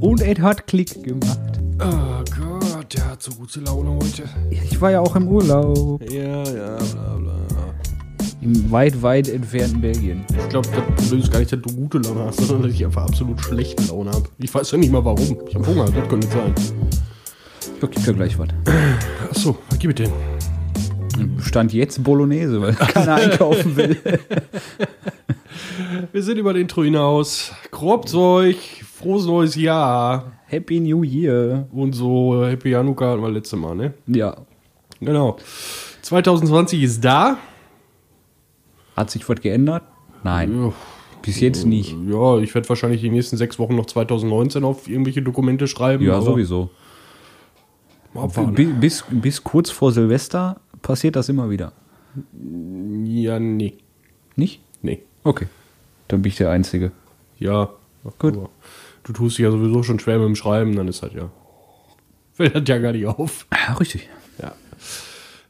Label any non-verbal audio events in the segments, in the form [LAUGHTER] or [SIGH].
Und es hat Klick gemacht. Oh Gott, der hat so gute Laune heute. Ich war ja auch im Urlaub. Ja, ja, bla bla. Im weit, weit entfernten Belgien. Ich glaube, das Problem ist gar nicht, dass du gute Laune hast, sondern dass ich einfach absolut schlechte Laune habe. Ich weiß ja nicht mal warum. Ich habe Hunger, das könnte sein. Ich gib dir gleich was. Achso, was gib ich denn? Stand jetzt Bolognese, weil [LAUGHS] keiner einkaufen will. [LAUGHS] Wir sind über den Intro hinaus. Frohes neues Jahr. Happy New Year. Und so, Happy Hanukkah hatten wir letzte Mal, ne? Ja. Genau. 2020 ist da. Hat sich was geändert? Nein. Ja, Bis jetzt nicht. Ja, ich werde wahrscheinlich die nächsten sechs Wochen noch 2019 auf irgendwelche Dokumente schreiben. Ja, sowieso. Bis, bis kurz vor Silvester passiert das immer wieder. Ja, nee. Nicht? Nee. Okay. Dann bin ich der Einzige. Ja. Gut. aber Du tust dich ja sowieso schon schwer mit dem Schreiben, dann ist halt ja. Fällt das ja gar nicht auf. Ja, richtig. Ja.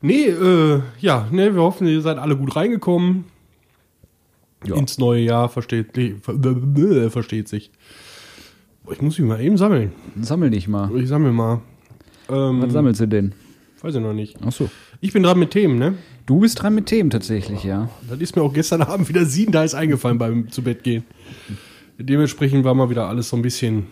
Nee, äh, ja, ne, wir hoffen, ihr seid alle gut reingekommen. Ja. Ins neue Jahr versteht, ver- [LAUGHS] versteht sich. Ich muss mich mal eben sammeln. Sammel dich mal. Ich sammel mal. Ähm, Was sammelst du denn? Weiß ich noch nicht. Ach so. Ich bin dran mit Themen, ne? Du bist dran mit Themen tatsächlich, ja. Das ist mir auch gestern [LAUGHS] Abend wieder sieben da ist eingefallen beim zu Bett gehen. Dementsprechend war mal wieder alles so ein bisschen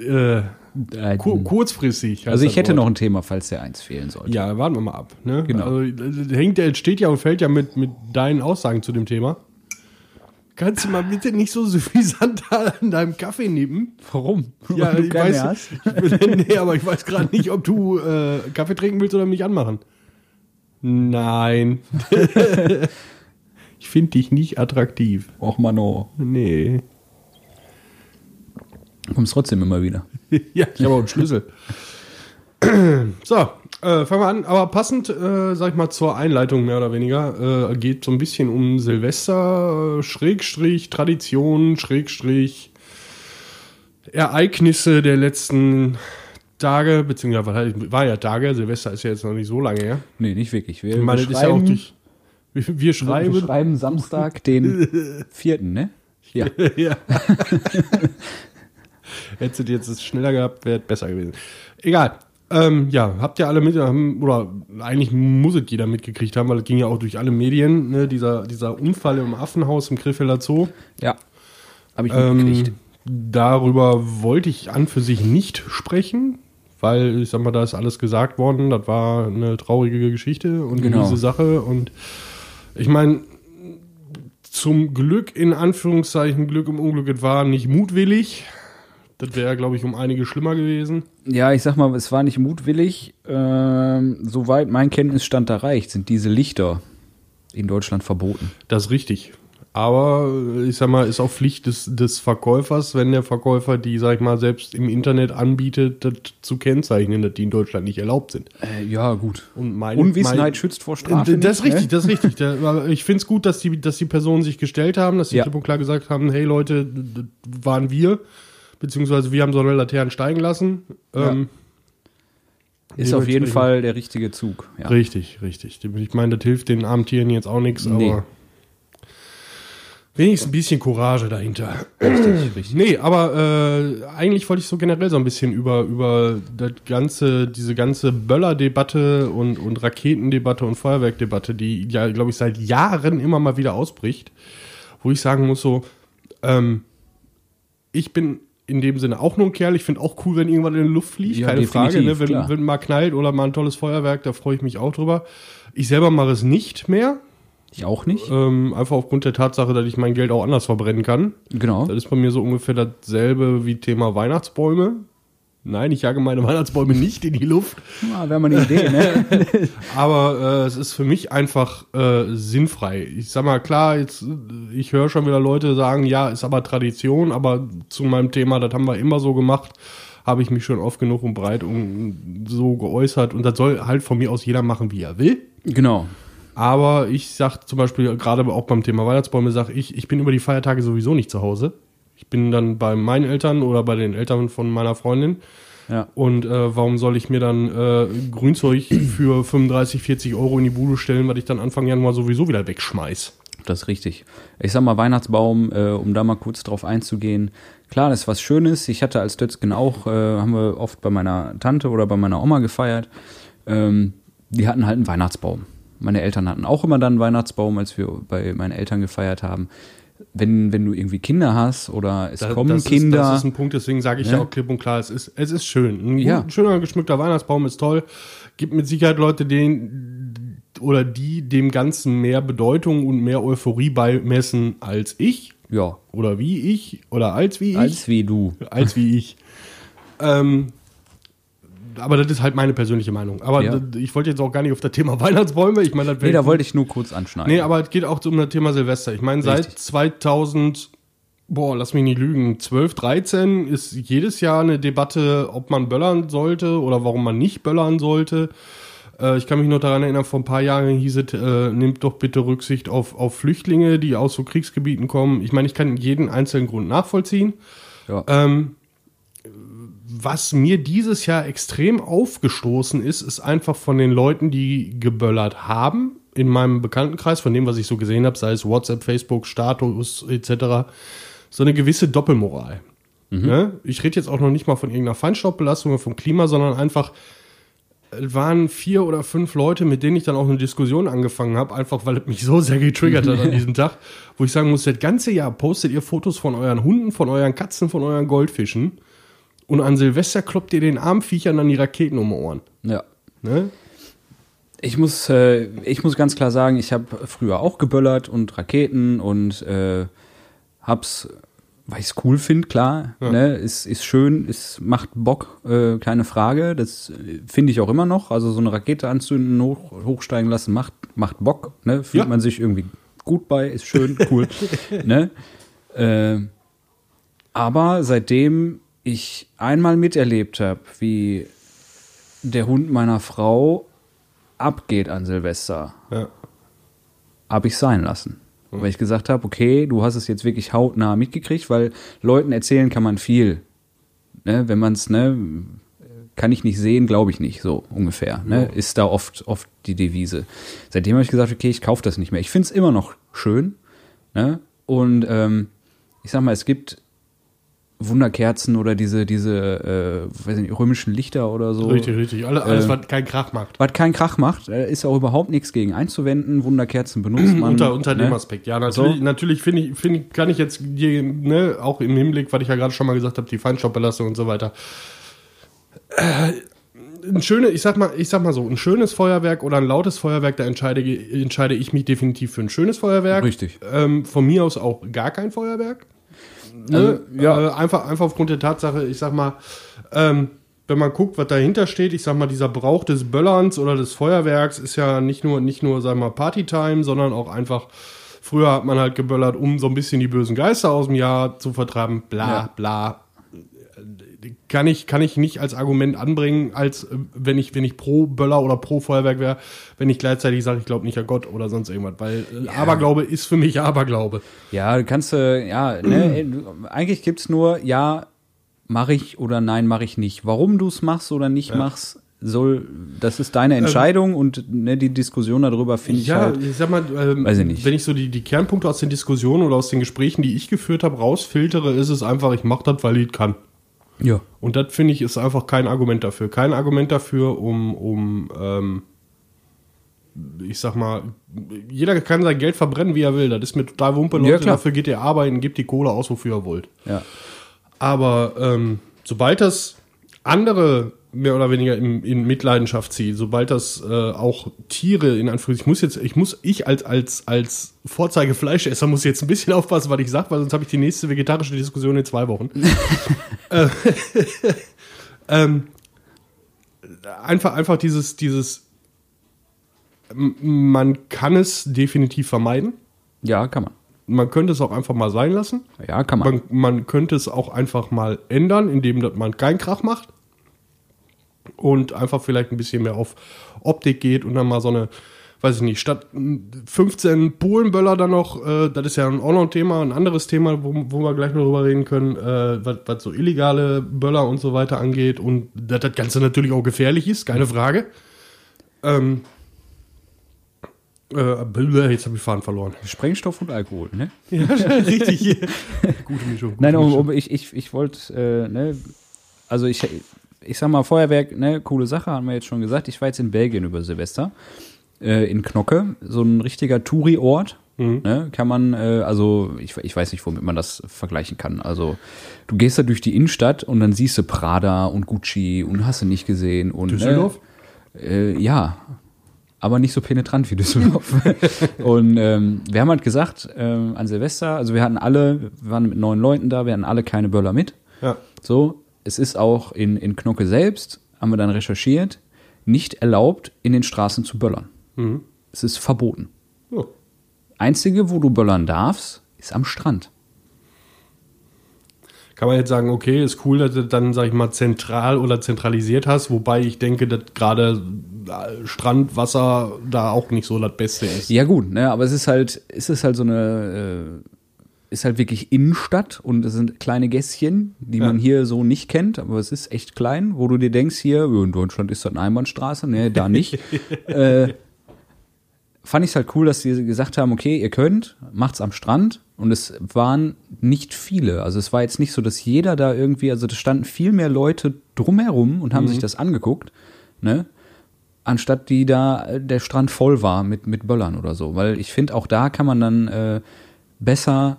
äh, Äh, ku kurzfristig. also ich hätte Wort. noch ein Thema, falls der eins fehlen sollte. Ja, warten wir mal ab. Ne? Genau. Also, das hängt, ja- steht ja und fällt ja mit, mit deinen Aussagen zu dem Thema. Kannst du mal bitte nicht so suffisant [LAUGHS] an deinem Kaffee nippen? Warum? Ja, Weil du ich weiß, hast? [LAUGHS] Ich nee, aber ich weiß gerade nicht, ob du äh, Kaffee trinken willst oder mich anmachen. Nein. [LAUGHS] ich finde dich nicht attraktiv. Och, Mano. Nee. Kommst trotzdem immer wieder. [LAUGHS] ja, ich habe auch einen Schlüssel. [CLEARS THROAT] so, äh, fangen wir an. Aber passend, äh, sag ich mal, zur Einleitung mehr oder weniger, äh, geht so ein bisschen um Silvester, äh, Schrägstrich, Tradition, Schrägstrich, Ereignisse der letzten Tage, beziehungsweise war ja Tage, Silvester ist ja jetzt noch nicht so lange her. Nee, nicht wirklich. Wir, Ich meine, das ist ja auch schreiben, Wir, wir wir schreiben. schreiben Samstag, [LAUGHS] den vierten, ne? Ja. [LAUGHS] ja. [LAUGHS] Hättest du jetzt es schneller gehabt, wäre besser gewesen. Egal. Ähm, ja, habt ihr alle mit, oder eigentlich muss es jeder mitgekriegt haben, weil es ging ja auch durch alle Medien, ne, dieser, dieser Unfall im Affenhaus im Krefelder Zoo. Ja. Habe ich mitgekriegt. Ähm, darüber wollte ich an für sich nicht sprechen, weil ich sag mal, da ist alles gesagt worden. Das war eine traurige Geschichte und Genau. diese Sache. Und ich meine, zum Glück, in Anführungszeichen, Glück im Unglück, es war nicht mutwillig. Das wäre, glaube ich, um einige schlimmer gewesen. Ja, ich sag mal, es war nicht mutwillig. Ähm, soweit mein Kenntnisstand da reicht, sind diese Lichter in Deutschland verboten. Das ist richtig. Aber äh, ich sag mal, ist auch Pflicht des, des Verkäufers, wenn der Verkäufer die, sag ich mal, selbst im Internet anbietet, das zu kennzeichnen, dass die in Deutschland nicht erlaubt sind. Äh, ja, gut. Und meine, Unwissenheit mein- schützt vor Strafe. das ist richtig, ne? das ist richtig. Da- Ich finde es gut, dass die, dass die Personen sich gestellt haben, dass sie Ja. klipp und klar gesagt haben, hey Leute, das waren wir, beziehungsweise wir haben so eine Laternen steigen lassen. Ähm, Ist auf jeden Fall der richtige Zug. Ja. Richtig, richtig. Ich meine, das hilft den armen Tieren jetzt auch nichts, Nee. aber wenigstens ein bisschen Courage dahinter. Richtig, [CLEARS THROAT] richtig. Nee, aber äh, eigentlich wollte ich so generell so ein bisschen über, über das ganze, diese ganze Böller-Debatte und, und Raketendebatte und Feuerwerkdebatte, die ja, glaube ich, seit Jahren immer mal wieder ausbricht, wo ich sagen muss, so, ähm, ich bin in dem Sinne auch nur ein Kerl. Ich finde auch cool, wenn irgendwann in die Luft fliegt, Ja, keine Frage. Ne? klar. Wenn, wenn mal knallt oder mal ein tolles Feuerwerk, da freue ich mich auch drüber. Ich selber mache es nicht mehr, Ich auch nicht. ähm, einfach aufgrund der Tatsache, dass ich mein Geld auch anders verbrennen kann. Genau. Das ist bei mir so ungefähr dasselbe wie Thema Weihnachtsbäume. Nein, ich jage meine Weihnachtsbäume nicht in die Luft. Ja, wäre mal eine Idee, ne? [LAUGHS] Aber äh, es ist für mich einfach äh, sinnfrei. Ich sag mal, klar, jetzt, ich höre schon wieder Leute sagen, ja, ist aber Tradition, aber zu meinem Thema, das haben wir immer so gemacht, habe ich mich schon oft genug und breit und so geäußert. Und das soll halt von mir aus jeder machen, wie er will. genau. Aber ich sag zum Beispiel, gerade auch beim Thema Weihnachtsbäume, sag ich, ich bin über die Feiertage sowieso nicht zu Hause. Ich bin dann bei meinen Eltern oder bei den Eltern von meiner Freundin. Ja. Und äh, warum soll ich mir dann äh, Grünzeug für 35, 40 Euro in die Bude stellen, weil ich dann Anfang Januar sowieso wieder wegschmeiß? Das ist richtig. Ich sag mal, Weihnachtsbaum, äh, um da mal kurz drauf einzugehen. Klar, das ist was Schönes. Ich hatte als Dötzgen auch, äh, haben wir oft bei meiner Tante oder bei meiner Oma gefeiert. Ähm, die hatten halt einen Weihnachtsbaum. Meine Eltern hatten auch immer dann einen Weihnachtsbaum, als wir bei meinen Eltern gefeiert haben. Wenn, wenn du irgendwie Kinder hast oder es Da- kommen das Kinder. Ist, das ist ein Punkt, deswegen sage ich Ne? ja auch klipp und klar, es ist, es ist schön. Ein Ja. schöner geschmückter Weihnachtsbaum ist toll. Gibt mit Sicherheit Leute, denen oder die dem Ganzen mehr Bedeutung und mehr Euphorie beimessen als ich ja, oder wie ich oder als wie ich. als wie du. als wie ich. [LAUGHS] ähm, aber das ist halt meine persönliche Meinung. Aber Ja. ich wollte jetzt auch gar nicht auf das Thema [LAUGHS] Weihnachtsbäume. Ich meine, Nee, da wollte ich nur kurz anschneiden. Nee, aber es geht auch um das Thema Silvester. Ich meine, seit Richtig. 2000, boah, lass mich nicht lügen, 12, 13 ist jedes Jahr eine Debatte, ob man böllern sollte oder warum man nicht böllern sollte. Äh, ich kann mich noch daran erinnern, vor ein paar Jahren hieß es, äh, nimmt doch bitte Rücksicht auf, auf Flüchtlinge, die aus so Kriegsgebieten kommen. Ich meine, ich kann jeden einzelnen Grund nachvollziehen. ja. Ähm, was mir dieses Jahr extrem aufgestoßen ist, ist einfach von den Leuten, die geböllert haben, in meinem Bekanntenkreis, von dem, was ich so gesehen habe, sei es WhatsApp, Facebook, Status etc., so eine gewisse Doppelmoral. Ne? Ich rede jetzt auch noch nicht mal von irgendeiner Feinstaubbelastung oder vom Klima, sondern einfach, es waren vier oder fünf Leute, mit denen ich dann auch eine Diskussion angefangen habe, einfach weil es mich so sehr getriggert hat an [LAUGHS] diesem Tag, wo ich sagen muss, das ganze Jahr postet ihr Fotos von euren Hunden, von euren Katzen, von euren Goldfischen und an Silvester kloppt ihr den armen Viechern dann die Raketen um die Ohren. ja. Ne? Ich muss, äh, ich muss ganz klar sagen, ich habe früher auch geböllert und Raketen und äh, hab's, weil ich es cool finde, klar. Ne, ist, ist schön, es macht Bock, äh, keine Frage. Das äh, finde ich auch immer noch. Also so eine Rakete anzünden, hoch, hochsteigen lassen, macht, macht Bock. Ne? Fühlt Ja. man sich irgendwie gut bei, ist schön, cool. [LAUGHS] ne? äh, aber seitdem ich einmal miterlebt habe, wie der Hund meiner Frau abgeht an Silvester, Ja. habe ich sein lassen. Weil ich gesagt habe, okay, du hast es jetzt wirklich hautnah mitgekriegt, weil Leuten erzählen kann man viel. Ne, wenn man es, ne, kann ich nicht sehen, glaube ich nicht, so ungefähr. Ne, ist da oft, oft die Devise. Seitdem habe ich gesagt, okay, ich kaufe das nicht mehr. Ich finde es immer noch schön. Ne? Und ähm, ich sag mal, es gibt Wunderkerzen oder diese, diese äh, weiß nicht, römischen Lichter oder so. Richtig, richtig. Alle, alles, Äh, was keinen Krach macht. Was keinen Krach macht, äh, ist auch überhaupt nichts gegen einzuwenden. Wunderkerzen benutzt man. unter unter dem ne? Aspekt. Ja, natürlich, So. natürlich finde ich, finde kann ich jetzt die, ne, auch im Hinblick, was ich ja gerade schon mal gesagt habe, die Feinstaubbelastung und so weiter. Äh, ein schöne, ich sag mal, ich sag mal so, ein schönes Feuerwerk oder ein lautes Feuerwerk, da entscheide, entscheide ich mich definitiv für ein schönes Feuerwerk. Richtig. Ähm, von mir aus auch gar kein Feuerwerk. Ne? Also, ja. Äh, einfach, einfach aufgrund der Tatsache, ich sag mal, ähm, wenn man guckt, was dahinter steht, ich sag mal, dieser Brauch des Böllerns oder des Feuerwerks ist ja nicht nur, nicht nur, sag mal, Partytime, sondern auch einfach, früher hat man halt geböllert, um so ein bisschen die bösen Geister aus dem Jahr zu vertreiben, bla, Ja. bla. Kann ich, kann ich nicht als Argument anbringen, als äh, wenn ich, wenn ich pro Böller oder pro Feuerwerk wäre, wenn ich gleichzeitig sage, ich glaube nicht an Gott oder sonst irgendwas. Weil äh, Aberglaube ist für mich Aberglaube. Ja, du kannst, äh, ja, ne, eigentlich gibt's nur, ja, mache ich oder nein, mache ich nicht. Warum du es machst oder nicht machst, soll, das ist deine Entscheidung und ne, die Diskussion darüber finde ich Ja, halt. ich sag mal, ähm, Weiß ich nicht. wenn ich so die, die Kernpunkte aus den Diskussionen oder aus den Gesprächen, die ich geführt habe, rausfiltere, ist es einfach, ich mache das, weil ich kann. Ja. Und das finde ich ist einfach kein Argument dafür. Kein Argument dafür, um, um ähm, ich sag mal, jeder kann sein Geld verbrennen, wie er will. Das ist mir total wumpe, Ja, Leute. klar. dafür geht ihr arbeiten, gebt die Kohle aus, wofür ihr wollt. Ja. Aber ähm, sobald das andere mehr oder weniger in, in Mitleidenschaft zieht, sobald das äh, auch Tiere in Anführungszeichen, ich muss jetzt, ich muss, ich als, als, als Vorzeigefleischesser muss jetzt ein bisschen aufpassen, was ich sage, weil sonst habe ich die nächste vegetarische Diskussion in zwei Wochen. [LAUGHS] äh, [LAUGHS] ähm, einfach, einfach dieses, dieses, man kann es definitiv vermeiden. Ja, kann man. Man könnte es auch einfach mal sein lassen. Ja, kann man. Man, man könnte es auch einfach mal ändern, indem man keinen Krach macht und einfach vielleicht ein bisschen mehr auf Optik geht und dann mal so eine, weiß ich nicht, statt 15 Polenböller dann noch, äh, das ist ja auch noch ein Thema, ein anderes Thema, wo, wo wir gleich noch drüber reden können, äh, was, was so illegale Böller und so weiter angeht und dass das Ganze natürlich auch gefährlich ist, keine Frage. Ähm, Äh, jetzt habe ich Faden verloren. Sprengstoff und Alkohol, ne? [LAUGHS] Ja, richtig. [LAUGHS] Gute Mischung. Gute Nein, um, um, ich, ich, ich wollte, äh, ne, also ich, ich sag mal, Feuerwerk, ne, coole Sache, haben wir jetzt schon gesagt. Ich war jetzt in Belgien über Silvester, äh, in Knocke, so ein richtiger Touri-Ort. Ne, kann man, äh, also ich, ich weiß nicht, womit man das vergleichen kann. Also du gehst da durch die Innenstadt und dann siehst du Prada und Gucci und hast du nicht gesehen. Und, Düsseldorf? Ne, äh, ja, aber nicht so penetrant wie Düsseldorf. [LAUGHS] und ähm, wir haben halt gesagt, ähm, an Silvester, also wir hatten alle, wir waren mit neun Leuten da, wir hatten alle keine Böller mit. Ja. So, es ist auch in, in Knocke selbst, haben wir dann recherchiert, nicht erlaubt, in den Straßen zu böllern. Es ist verboten. Ja. Einzige, wo du böllern darfst, ist am Strand. Kann man jetzt sagen, okay, ist cool, dass du dann, sag ich mal, zentral oder zentralisiert hast, wobei ich denke, dass gerade äh, Strand, Wasser da auch nicht so das Beste ist. Ja gut, ne, aber es ist halt, es ist halt so eine, äh, ist halt wirklich Innenstadt und es sind kleine Gässchen, die Ja. man hier so nicht kennt, aber es ist echt klein, wo du dir denkst, hier, in Deutschland ist das eine Einbahnstraße, ne, da nicht. [LAUGHS] äh, fand ich es halt cool, dass sie gesagt haben, okay, ihr könnt, macht's am Strand. Und es waren nicht viele. Also es war jetzt nicht so, dass jeder da irgendwie, also da standen viel mehr Leute drumherum und haben sich das angeguckt, ne? Anstatt die da äh, der Strand voll war mit, mit Böllern oder so. Weil ich finde, auch da kann man dann äh, besser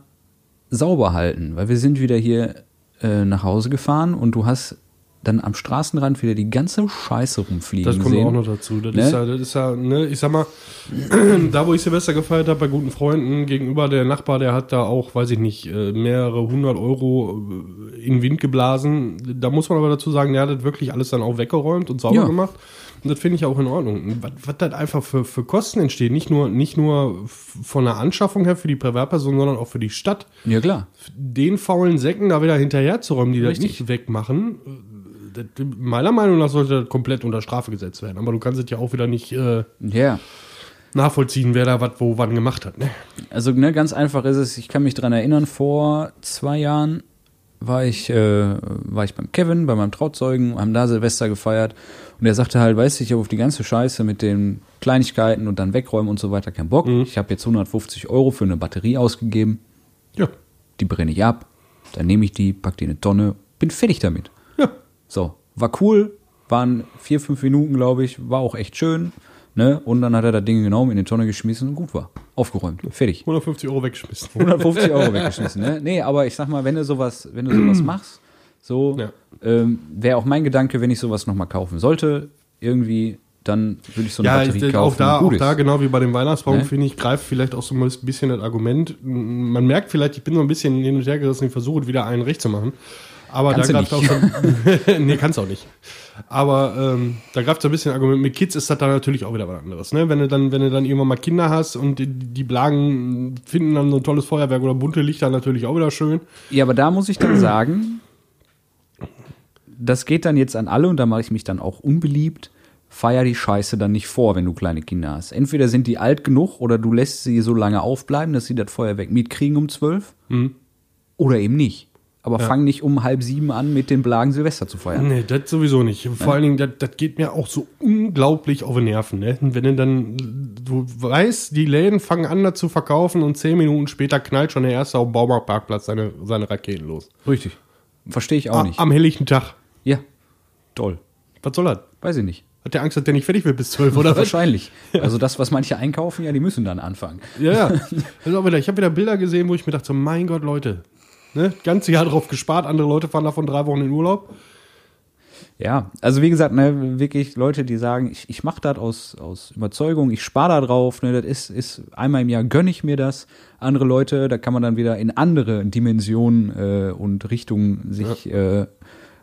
sauber halten. Weil wir sind wieder hier äh, nach Hause gefahren und du hast dann am Straßenrand wieder die ganze Scheiße rumfliegen Das kommt gesehen. auch noch dazu. Das, Ne? ist ja, das ist ja, ne, ich sag mal, [CLEARS THROAT] da wo ich Silvester gefeiert habe, bei guten Freunden, gegenüber der Nachbar, der hat da auch, weiß ich nicht, äh, mehrere hundert Euro äh, in den Wind geblasen. Da muss man aber dazu sagen, der hat das wirklich alles dann auch weggeräumt und sauber Ja. gemacht. Und das finde ich auch in Ordnung. Was, was das einfach für, für Kosten entsteht, nicht nur, nicht nur von der Anschaffung her für die Privatperson, sondern auch für die Stadt. Ja, klar. Den faulen Säcken da wieder hinterher zu räumen, die das Richtig. nicht wegmachen, das, meiner Meinung nach sollte das komplett unter Strafe gesetzt werden. Aber du kannst es ja auch wieder nicht äh, Ja. nachvollziehen, wer da was wo wann gemacht hat. Ne? Also ne, ganz einfach ist es, ich kann mich dran erinnern, vor zwei Jahren war ich, äh, war ich beim Kevin, bei meinem Trauzeugen, haben da Silvester gefeiert und er sagte halt, weißt du, ich habe auf die ganze Scheiße mit den Kleinigkeiten und dann wegräumen und so weiter keinen Bock. Ich habe jetzt 150 Euro für eine Batterie ausgegeben, Ja. die brenne ich ab, dann nehme ich die, pack die in eine Tonne, bin fertig damit. So, war cool, waren vier, fünf Minuten, glaube ich, war auch echt schön. Ne? Und dann hat er das Ding genommen, in die Tonne geschmissen und gut war. Aufgeräumt, fertig. 150 Euro weggeschmissen. 150 Euro [LAUGHS] weggeschmissen, ne? Nee, aber ich sag mal, wenn du sowas, wenn du sowas [CLEARS THROAT] machst, so Ja. ähm, wäre auch mein Gedanke, wenn ich sowas nochmal kaufen sollte, irgendwie, dann würde ich so eine Ja, Batterie ich, kaufen. auch da, auch da, genau wie bei dem Weihnachtsbaum, Ne? finde ich, greift vielleicht auch so ein bisschen das Argument. Man merkt vielleicht, ich bin so ein bisschen hin und her gerissen, ich versuche wieder einen recht zu machen. Aber Kannst da greift auch nicht. schon. [LAUGHS] [LAUGHS] nee, kannst auch nicht. Aber ähm, da greift so ein bisschen Argument. Mit Kids ist das dann natürlich auch wieder was anderes. Ne? Wenn du dann, wenn du dann irgendwann mal Kinder hast und die, die Blagen finden dann so ein tolles Feuerwerk oder bunte Lichter natürlich auch wieder schön. Ja, aber da muss ich dann [CLEARS THROAT] sagen, das geht dann jetzt an alle und da mache ich mich dann auch unbeliebt. Feier die Scheiße dann nicht vor, wenn du kleine Kinder hast. Entweder sind die alt genug oder du lässt sie so lange aufbleiben, dass sie das Feuerwerk mitkriegen um zwölf. Oder eben nicht. Aber fang nicht um halb sieben an, mit den Blagen Silvester zu feiern. Nee, das sowieso nicht. Vor allen Dingen, das, das geht mir auch so unglaublich auf die Nerven. Ne? Wenn du dann, du weißt, die Läden fangen an, da zu verkaufen und zehn Minuten später knallt schon der Erste auf dem Baumarktparkplatz seine, seine Raketen los. Richtig. Verstehe ich auch A- nicht. Am helllichten Tag. Ja. Toll. Was soll das? Weiß ich nicht. Hat der Angst, dass der nicht fertig wird bis zwölf oder? [LAUGHS] Wahrscheinlich. Also das, was manche einkaufen, ja, die müssen dann anfangen. Ja, ja. Ist auch wieder, ich habe wieder Bilder gesehen, wo ich mir dachte, so, mein Gott, Leute. Ne? Ganze Jahr drauf gespart, andere Leute fahren davon drei Wochen in Urlaub. Ja, also wie gesagt, ne, wirklich Leute, die sagen, ich, ich mache das aus, aus Überzeugung, ich spare da drauf, ne, das ist, ist einmal im Jahr gönne ich mir das. Andere Leute, da kann man dann wieder in andere Dimensionen äh, und Richtungen sich äh,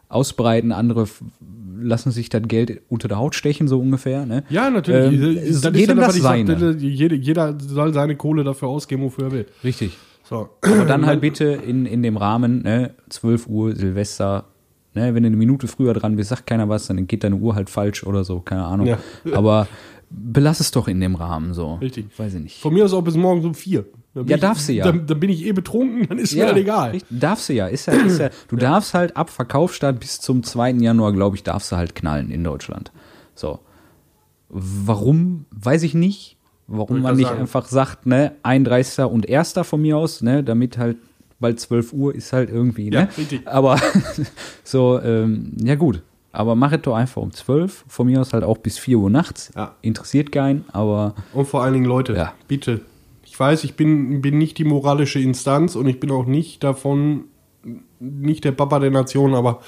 ausbreiten. Andere lassen sich das Geld unter der Haut stechen, so ungefähr. Ne? Ja, natürlich. Ähm, Das ja jedem das seine. jede, jeder soll seine Kohle dafür ausgeben, wofür er will. Richtig. So. Aber dann halt bitte in, in dem Rahmen, ne, 12 Uhr, Silvester, ne, wenn du eine Minute früher dran bist, sagt keiner was, dann geht deine Uhr halt falsch oder so, keine Ahnung. Ja. Aber belass es doch in dem Rahmen so. Richtig. Weiß ich nicht. Von mir aus auch bis morgens um vier. Ja, ich, darf sie ja. Dann, dann bin ich eh betrunken, dann ist mir das egal. richtig. Darfst du ja. Ist ja, ist ja du darfst halt ab Verkaufsstart bis zum 2. Januar, glaube ich, darfst du halt knallen in Deutschland. So. Warum, weiß ich nicht. Warum man ich nicht sagen. einfach sagt, ne, 31. und 1. von mir aus, ne, damit halt bald 12 Uhr ist halt irgendwie, Ja, ne? richtig. Aber [LAUGHS] so, ähm, ja gut. Aber mach es doch einfach um 12, von mir aus halt auch bis 4 Uhr nachts. Ja. Interessiert keinen, aber Und vor allen Dingen, Leute, Ja. bitte. Ich weiß, ich bin, bin nicht die moralische Instanz und ich bin auch nicht davon, nicht der Papa der Nation, aber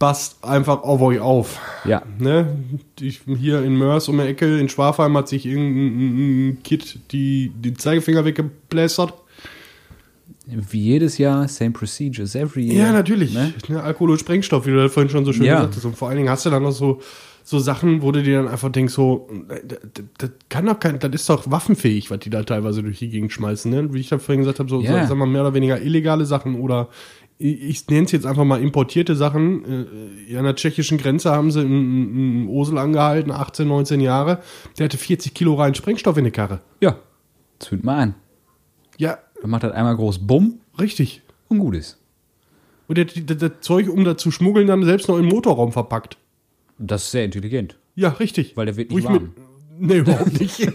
passt einfach auf euch auf. ja, Ne? Ich, hier in Mörs um die Ecke, in Schwafheim hat sich irgendein ein Kid die, den Zeigefinger weggeplästert. wie jedes Jahr, same procedures every year. Ja, natürlich. Ne? Ne? Alkohol und Sprengstoff, wie du das vorhin schon so schön Ja. gesagt hast. Und vor allen Dingen hast du dann noch so, so Sachen, wo du dir dann einfach denkst, so, äh, das, das kann doch kein, das ist doch waffenfähig, was die da teilweise durch die Gegend schmeißen. Ne? Wie ich da vorhin gesagt habe, so, Ja. sagen wir mehr oder weniger illegale Sachen oder ich, nenne es jetzt einfach mal importierte Sachen. Äh, An der tschechischen Grenze haben sie einen, Osel angehalten, 18, 19 Jahre. Der hatte 40 Kilo rein Sprengstoff in der Karre. Ja, zünd mal an. Ja, Dann macht das einmal groß Bumm richtig. und gut ist. Und der, das, das Zeug, um da zu schmuggeln, dann selbst noch im Motorraum verpackt. Das ist sehr intelligent. Ja, richtig. Weil der wird Wo nicht ich mir- warm. Nee, überhaupt nicht. [LAUGHS]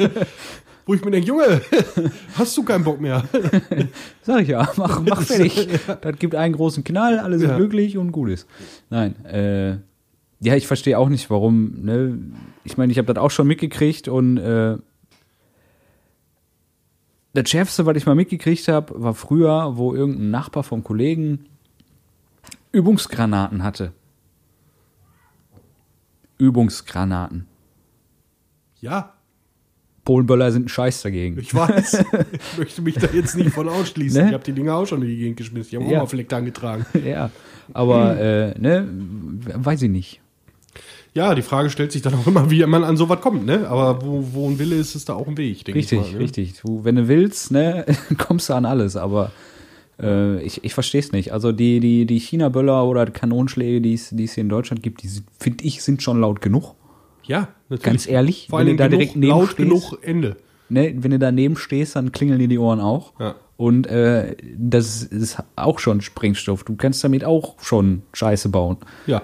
Wo ich mir denke, Junge, [LAUGHS] hast du keinen Bock mehr? [LAUGHS] Sag ich ja, mach, [LAUGHS] mach fertig. Das gibt einen großen Knall, alle sind Ja. glücklich und gut ist. Nein, äh, ja, ich verstehe auch nicht, warum, ne? Ich meine, ich habe das auch schon mitgekriegt und äh, das Schärfste, was ich mal mitgekriegt habe, war früher, wo irgendein Nachbar vom Kollegen Übungsgranaten hatte. Übungsgranaten. Ja, Polenböller sind ein Scheiß dagegen. ich weiß. ich möchte mich da jetzt nicht von ausschließen. Ne? Ich habe die Dinger auch schon in die Gegend geschmissen. Die haben Ja. auch mal Fleck angetragen. [LAUGHS] ja, aber äh, ne, weiß ich nicht. Ja, die Frage stellt sich dann auch immer, wie man an sowas kommt, ne? Aber wo, wo ein Wille ist, ist da auch ein Weg, denke Richtig, ich mal. Ne? richtig. Du, wenn du willst, ne, [LAUGHS] kommst du an alles, aber äh, ich, ich verstehe es nicht. Also die, die, die China-Böller oder es die es hier in Deutschland gibt, die finde ich, sind schon laut genug. Ja, natürlich. Ganz ehrlich, Vor wenn du da genug, direkt neben laut stehst, genug Ende. Ne, wenn du daneben stehst, dann klingeln dir die Ohren auch. Ja. Und äh, das ist auch schon Sprengstoff. Du kannst damit auch schon Scheiße bauen. Ja,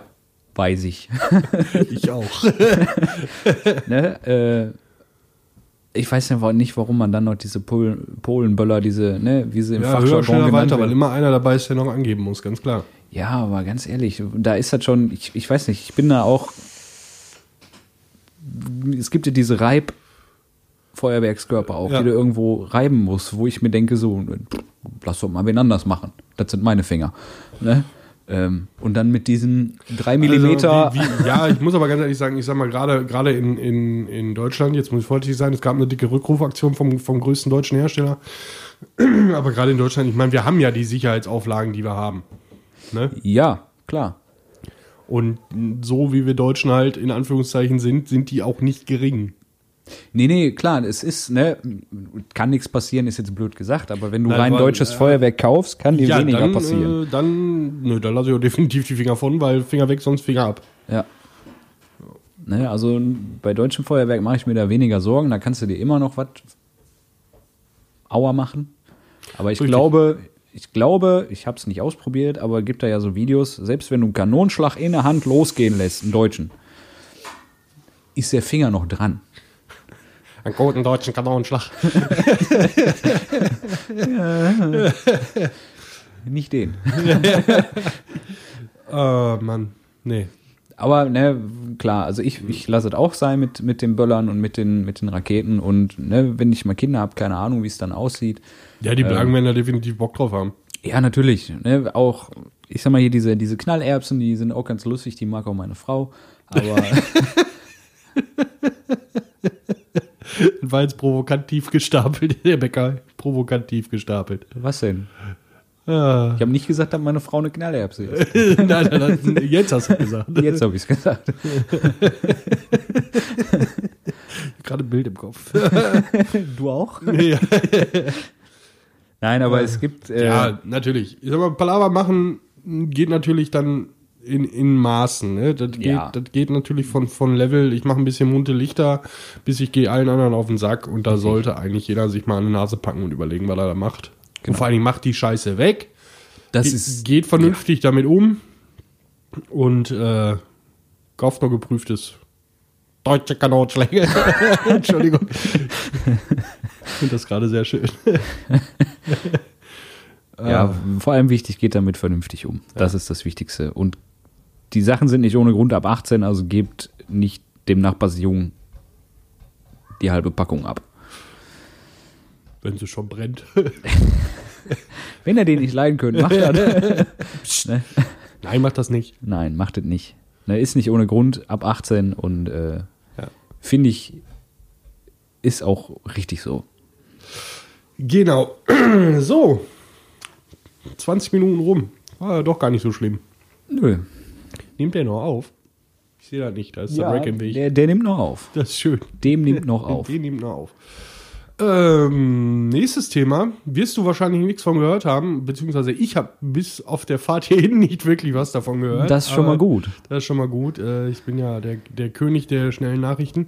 Weiß ich. [LAUGHS] ich auch. [LAUGHS] ne? äh, ich weiß ja nicht, warum man dann noch diese Pol Polenböller, diese, ne, wie sie im ja, höher, Fachjargon schneller, genannt weiter, weil immer einer dabei ist, der noch angeben muss, ganz klar. Ja, aber ganz ehrlich, da ist das schon, ich, ich weiß nicht, ich bin da auch. Es gibt ja diese Reib. Feuerwerkskörper auch, Ja. die du irgendwo reiben musst, wo ich mir denke, so, lass doch mal wen anders machen. Das sind meine Finger. Ne? Ähm, und dann mit diesen drei Millimeter. Also, wie, wie, ja, ich muss aber ganz ehrlich sagen, ich sag mal, gerade gerade in, in, in Deutschland, jetzt muss ich vorsichtig sein, es gab eine dicke Rückrufaktion vom, vom größten deutschen Hersteller. Aber gerade in Deutschland, ich meine, wir haben ja die Sicherheitsauflagen, die wir haben. Ne? ja, klar. Und so wie wir Deutschen halt in Anführungszeichen sind, sind die auch nicht gering. Nee, nee, klar, es ist, ne, kann nichts passieren, ist jetzt blöd gesagt, aber wenn du Nein, rein aber, deutsches äh, Feuerwerk kaufst, kann dir weniger dann, passieren. Äh, dann, nö, da lasse ich auch [LAUGHS] definitiv die Finger von, weil Finger weg, sonst Finger ab. Ja. Ne, also bei deutschem Feuerwerk mache ich mir da weniger Sorgen, da kannst du dir immer noch was Auer machen. Aber ich Richtig. glaube, ich glaube, ich habe es nicht ausprobiert, aber gibt da ja so Videos, selbst wenn du einen Kanonenschlag in der Hand losgehen lässt, einen deutschen, ist der Finger noch dran. Einen guten deutschen Kanonenschlag. [LAUGHS] Nicht den. äh, [LAUGHS] [LAUGHS] Mann, nee. Aber ne, klar, also ich, ich lasse es auch sein mit, mit den Böllern und mit den, mit den Raketen und ne, wenn ich mal Kinder habe, keine Ahnung, wie es dann aussieht. Ja, die Blagen werden da definitiv Bock drauf haben. Ja, natürlich. Ne, auch, ich sag mal hier, diese, diese Knallerbsen, die sind auch ganz lustig, die mag auch meine Frau. Aber [LAUGHS] War jetzt provokativ gestapelt, [LAUGHS] der Bäcker. Provokativ gestapelt. was denn? Ah. Ich habe nicht gesagt, dass meine Frau eine Knallerbse ist. [LAUGHS] [LAUGHS] nein, nein, nein, jetzt hast du gesagt. Jetzt habe ich es gesagt. [LAUGHS] Gerade ein Bild im Kopf. Du auch? ja, Nein, aber es gibt. Äh, ja, natürlich. Ich sag mal, Palaver machen geht natürlich dann in, in Maßen. Ne? Das, geht, Ja. das geht natürlich von, von Level, ich mache ein bisschen munte Lichter, bis ich gehe allen anderen auf den Sack und da sollte eigentlich jeder sich mal an die Nase packen und überlegen, was er da macht. Und vor allen Dingen macht die Scheiße weg. das Ge- ist. geht vernünftig damit um und äh, kauft noch geprüftes Deutsche Kanonschläge. [LAUGHS] Entschuldigung. Ich finde das gerade sehr schön. [LAUGHS] Ja, vor allem wichtig, geht damit vernünftig um. Das ist das Wichtigste. Und die Sachen sind nicht ohne Grund ab 18, also gebt nicht dem Nachbarsjungen die halbe Packung ab. Wenn sie schon brennt. [LAUGHS] Wenn ihr den nicht leiden könnt, macht [LAUGHS] das. ne? Nein, macht das nicht. Nein, macht es nicht. Ne, ist nicht ohne Grund ab 18 und äh, Ja. finde ich, ist auch richtig so. Genau. [CLEARS THROAT] So. 20 Minuten rum. War ja doch gar nicht so schlimm. Nö. Nimmt der noch auf? Ich sehe das nicht. Da ist der Break im Weg. der, der nimmt noch auf. Das ist schön. Dem nimmt noch [LAUGHS] auf. Den nimmt noch auf. Ähm, nächstes Thema. Wirst du wahrscheinlich nichts von gehört haben, beziehungsweise ich habe bis auf der Fahrt [LAUGHS] hierhin nicht wirklich was davon gehört. Das ist schon mal gut. Das ist schon mal gut. Äh, ich bin ja der, der König der schnellen Nachrichten.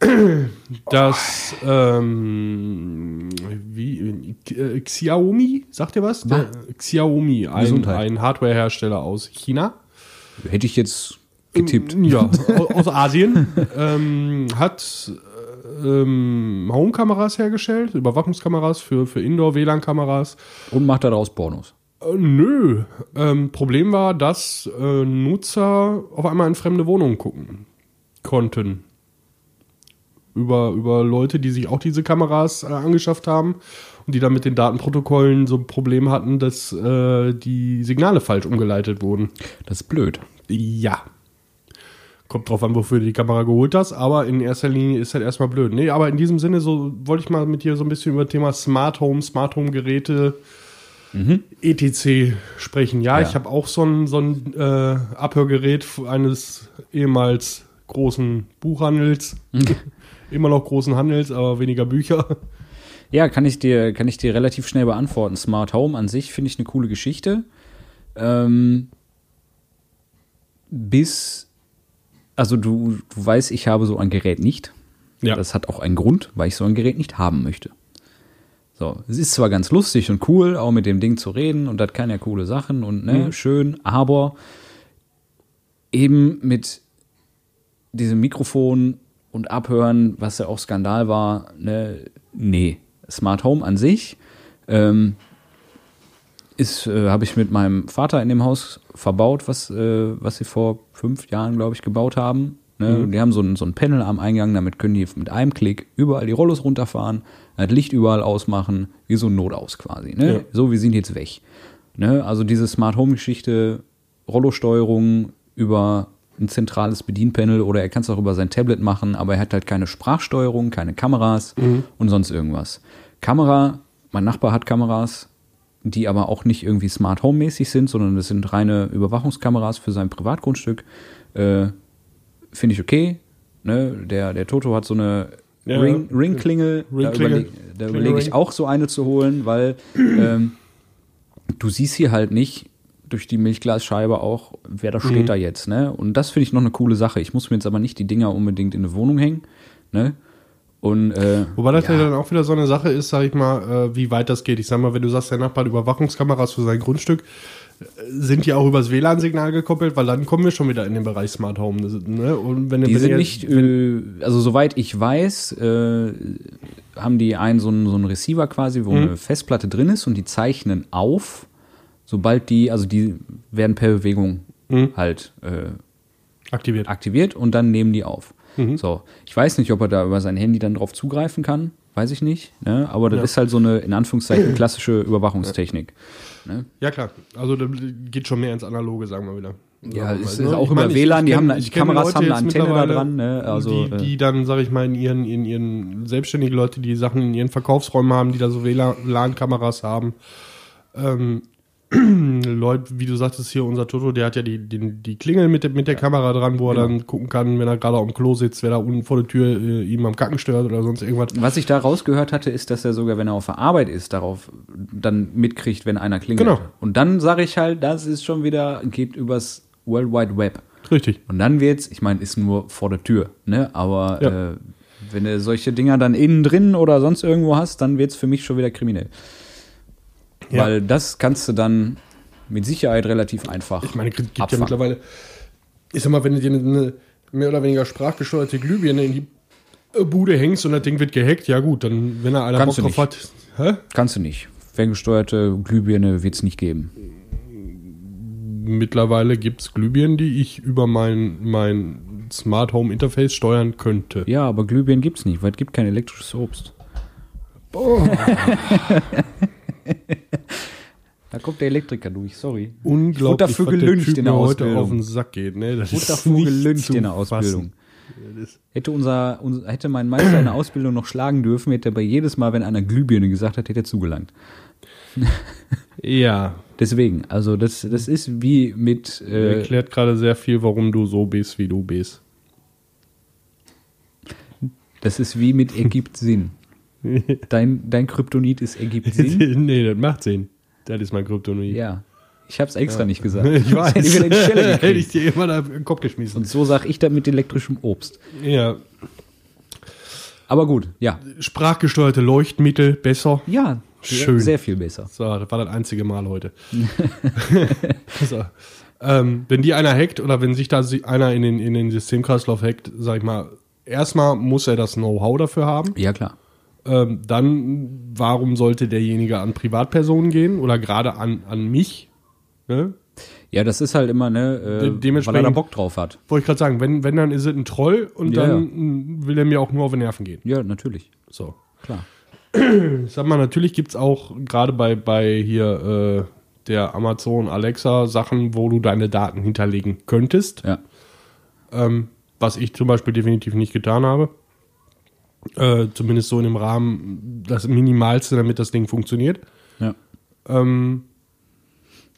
[CLEARS THROAT] Das, ähm, wie, äh, Xiaomi, sagt ihr was? Der, Xiaomi, ein, ein Hardwarehersteller aus China. Hätte ich jetzt getippt. Ja, [LAUGHS] au- aus Asien. [LAUGHS] ähm, hat ähm, Home-Kameras hergestellt, Überwachungskameras für, für Indoor-WLAN-Kameras. Und macht daraus Pornos. Äh, nö. Ähm, Problem war, dass äh, Nutzer auf einmal in fremde Wohnungen gucken konnten. Über, über Leute, die sich auch diese Kameras äh, angeschafft haben und die dann mit den Datenprotokollen so ein Problem hatten, dass äh, die Signale falsch umgeleitet wurden. Das ist blöd. Ja. Kommt drauf an, wofür du die Kamera geholt hast, aber in erster Linie ist halt erstmal blöd. Nee, aber in diesem Sinne, so wollte ich mal mit dir so ein bisschen über das Thema Smart Home, Smart Home Geräte, etc. sprechen. Ja, Ja. ich habe auch so ein, so ein äh, Abhörgerät eines ehemals großen Buchhandels. [LAUGHS] Immer noch großen Handels, aber weniger Bücher. Ja, kann ich dir, kann ich dir relativ schnell beantworten. Smart Home an sich finde ich eine coole Geschichte. Ähm, bis, also du, du weißt, ich habe so ein Gerät nicht. Ja. Das hat auch einen Grund, weil ich so ein Gerät nicht haben möchte. So, es ist zwar ganz lustig und cool, auch mit dem Ding zu reden und das kann ja coole Sachen und ne, schön, aber eben mit diesem Mikrofon und Abhören, was ja auch Skandal war, ne, nee. Smart Home an sich ähm, ist, äh, habe ich mit meinem Vater in dem Haus verbaut, was, äh, was sie vor fünf Jahren, glaube ich, gebaut haben. Ne? Die haben so ein, so ein Panel am Eingang, damit können die mit einem Klick überall die Rollos runterfahren, das Licht überall ausmachen, wie so ein Notaus quasi. Ne? Ja. So, wir sind jetzt weg. Ne? Also diese Smart Home Geschichte, Rollo-Steuerung über ein zentrales Bedienpanel oder er kann es auch über sein Tablet machen, aber er hat halt keine Sprachsteuerung, keine Kameras und sonst irgendwas. Kamera, mein Nachbar hat Kameras, die aber auch nicht irgendwie Smart Home mäßig sind, sondern das sind reine Überwachungskameras für sein Privatgrundstück. Äh, Finde ich okay. Ne? Der, der Toto hat so eine Ja. Ring, Ringklingel. Da, Ringklingel. überleg, da überlege ich auch so eine zu holen, weil ähm, du siehst hier halt nicht durch die Milchglasscheibe auch, wer da steht Mhm. da jetzt, ne? Und das finde ich noch eine coole Sache. Ich muss mir jetzt aber nicht die Dinger unbedingt in eine Wohnung hängen, ne? Und äh, Wobei das ja. ja, dann auch wieder so eine Sache ist, sag ich mal, äh, wie weit das geht. Ich sag mal, wenn du sagst, der Nachbar hat Überwachungskameras für sein Grundstück, äh, sind die auch übers WLAN-Signal gekoppelt, weil dann kommen wir schon wieder in den Bereich Smart Home. Ne? Und wenn, die wenn sind ihr- nicht, äh, also soweit ich weiß, äh, haben die einen so einen, so einen Receiver quasi, wo Mhm. eine Festplatte drin ist und die zeichnen auf, sobald die, also die werden per Bewegung Mhm. halt äh, aktiviert. aktiviert und dann nehmen die auf. Mhm. So, ich weiß nicht, ob er da über sein Handy dann drauf zugreifen kann, weiß ich nicht, ne? aber das Ja. ist halt so eine, in Anführungszeichen, [CLEARS THROAT] klassische Überwachungstechnik. Ne? Ja, klar. Also da geht schon mehr ins Analoge, sagen wir wieder. Ja, es mal, ist ne? auch Ich über meine, WLAN, die kenn- haben die Kameras Leute haben eine Antenne da dran, ne? Also, die, äh, die dann, sag ich mal, in ihren, in ihren selbstständigen Leute, die Sachen in ihren Verkaufsräumen haben, die da so WLAN-Kameras haben. Ähm, Leute, wie du sagtest hier, unser Toto, der hat ja die, die, die Klingel mit der, mit der Kamera dran, wo er Genau. dann gucken kann, wenn er gerade auf dem Klo sitzt, wer da unten vor der Tür äh, ihm am Kacken stört oder sonst irgendwas. Was ich da rausgehört hatte, ist, dass er sogar, wenn er auf der Arbeit ist, darauf dann mitkriegt, wenn einer klingelt. Genau. Und dann sage ich halt, das ist schon wieder, geht übers World Wide Web. Richtig. Und dann wird's, ich meine, ist nur vor der Tür, ne? Aber Ja. äh, wenn du solche Dinger dann innen drin oder sonst irgendwo hast, dann wird's für mich schon wieder kriminell. Ja. Weil das kannst du dann mit Sicherheit relativ einfach. Ich meine, es gibt ja abfangen. mittlerweile, ich sag mal, wenn du dir eine, mehr oder weniger sprachgesteuerte Glühbirne in die Bude hängst und das Ding wird gehackt, ja gut, dann, wenn er einer Kannst Bock drauf hat. Hä? Kannst du nicht. Ferngesteuerte Glühbirne wird es nicht geben. Mittlerweile gibt es Glühbirnen, die ich über mein, mein Smart Home Interface steuern könnte. Ja, aber Glühbirnen gibt's nicht, weil es gibt kein elektrisches Obst. da [LAUGHS] kommt der Elektriker durch, sorry. Unglaublich, dafür was der Typ in der mir heute Ausbildung. auf den Sack geht. Ne? Das gelüncht zu in der. Ausbildung. Hätte, unser, unser, hätte mein Meister in der Ausbildung noch schlagen dürfen, hätte er bei jedes Mal, wenn einer Glühbirne gesagt hat, hätte er zugelangt. [LAUGHS] Ja, Deswegen, also das, das ist wie mit, äh, erklärt gerade sehr viel, warum du so bist, wie du bist. das ist wie mit ergibt Sinn. [LAUGHS] Dein, dein Kryptonit ist ergibt Sinn. nee, das macht Sinn. Das ist mein Kryptonit. Ja. Ich hab's extra nicht gesagt. [LAUGHS] Ich weiß. [LAUGHS] Hätte ich Hätte ich dir immer da den Kopf geschmissen. Und so sag ich das mit elektrischem Obst. Ja, Aber gut, ja. sprachgesteuerte Leuchtmittel, besser. Ja, Schön. sehr viel besser. So, das war das einzige Mal heute. [LAUGHS] so. ähm, wenn die einer hackt oder wenn sich da einer in den, in den Systemkreislauf hackt, sag ich mal, erstmal muss er das Know-how dafür haben. Ja, klar. Ähm, dann, warum sollte derjenige an Privatpersonen gehen oder gerade an, an mich? Ne? Ja, das ist halt immer, ne, De- äh, weil er da dementsprechend- Bock drauf hat. Wollte ich gerade sagen, wenn, wenn, dann ist es ein Troll und Ja, dann ja. will er mir auch nur auf die Nerven gehen. Ja, natürlich. So. Klar. Ich [CLEARS THROAT] sag mal, natürlich gibt's auch gerade bei, bei hier äh, der Amazon Alexa Sachen, wo du deine Daten hinterlegen könntest. Ja. Ähm, was ich zum Beispiel definitiv nicht getan habe. Äh, zumindest so in dem Rahmen, das Minimalste, damit das Ding funktioniert. Ja. Ähm,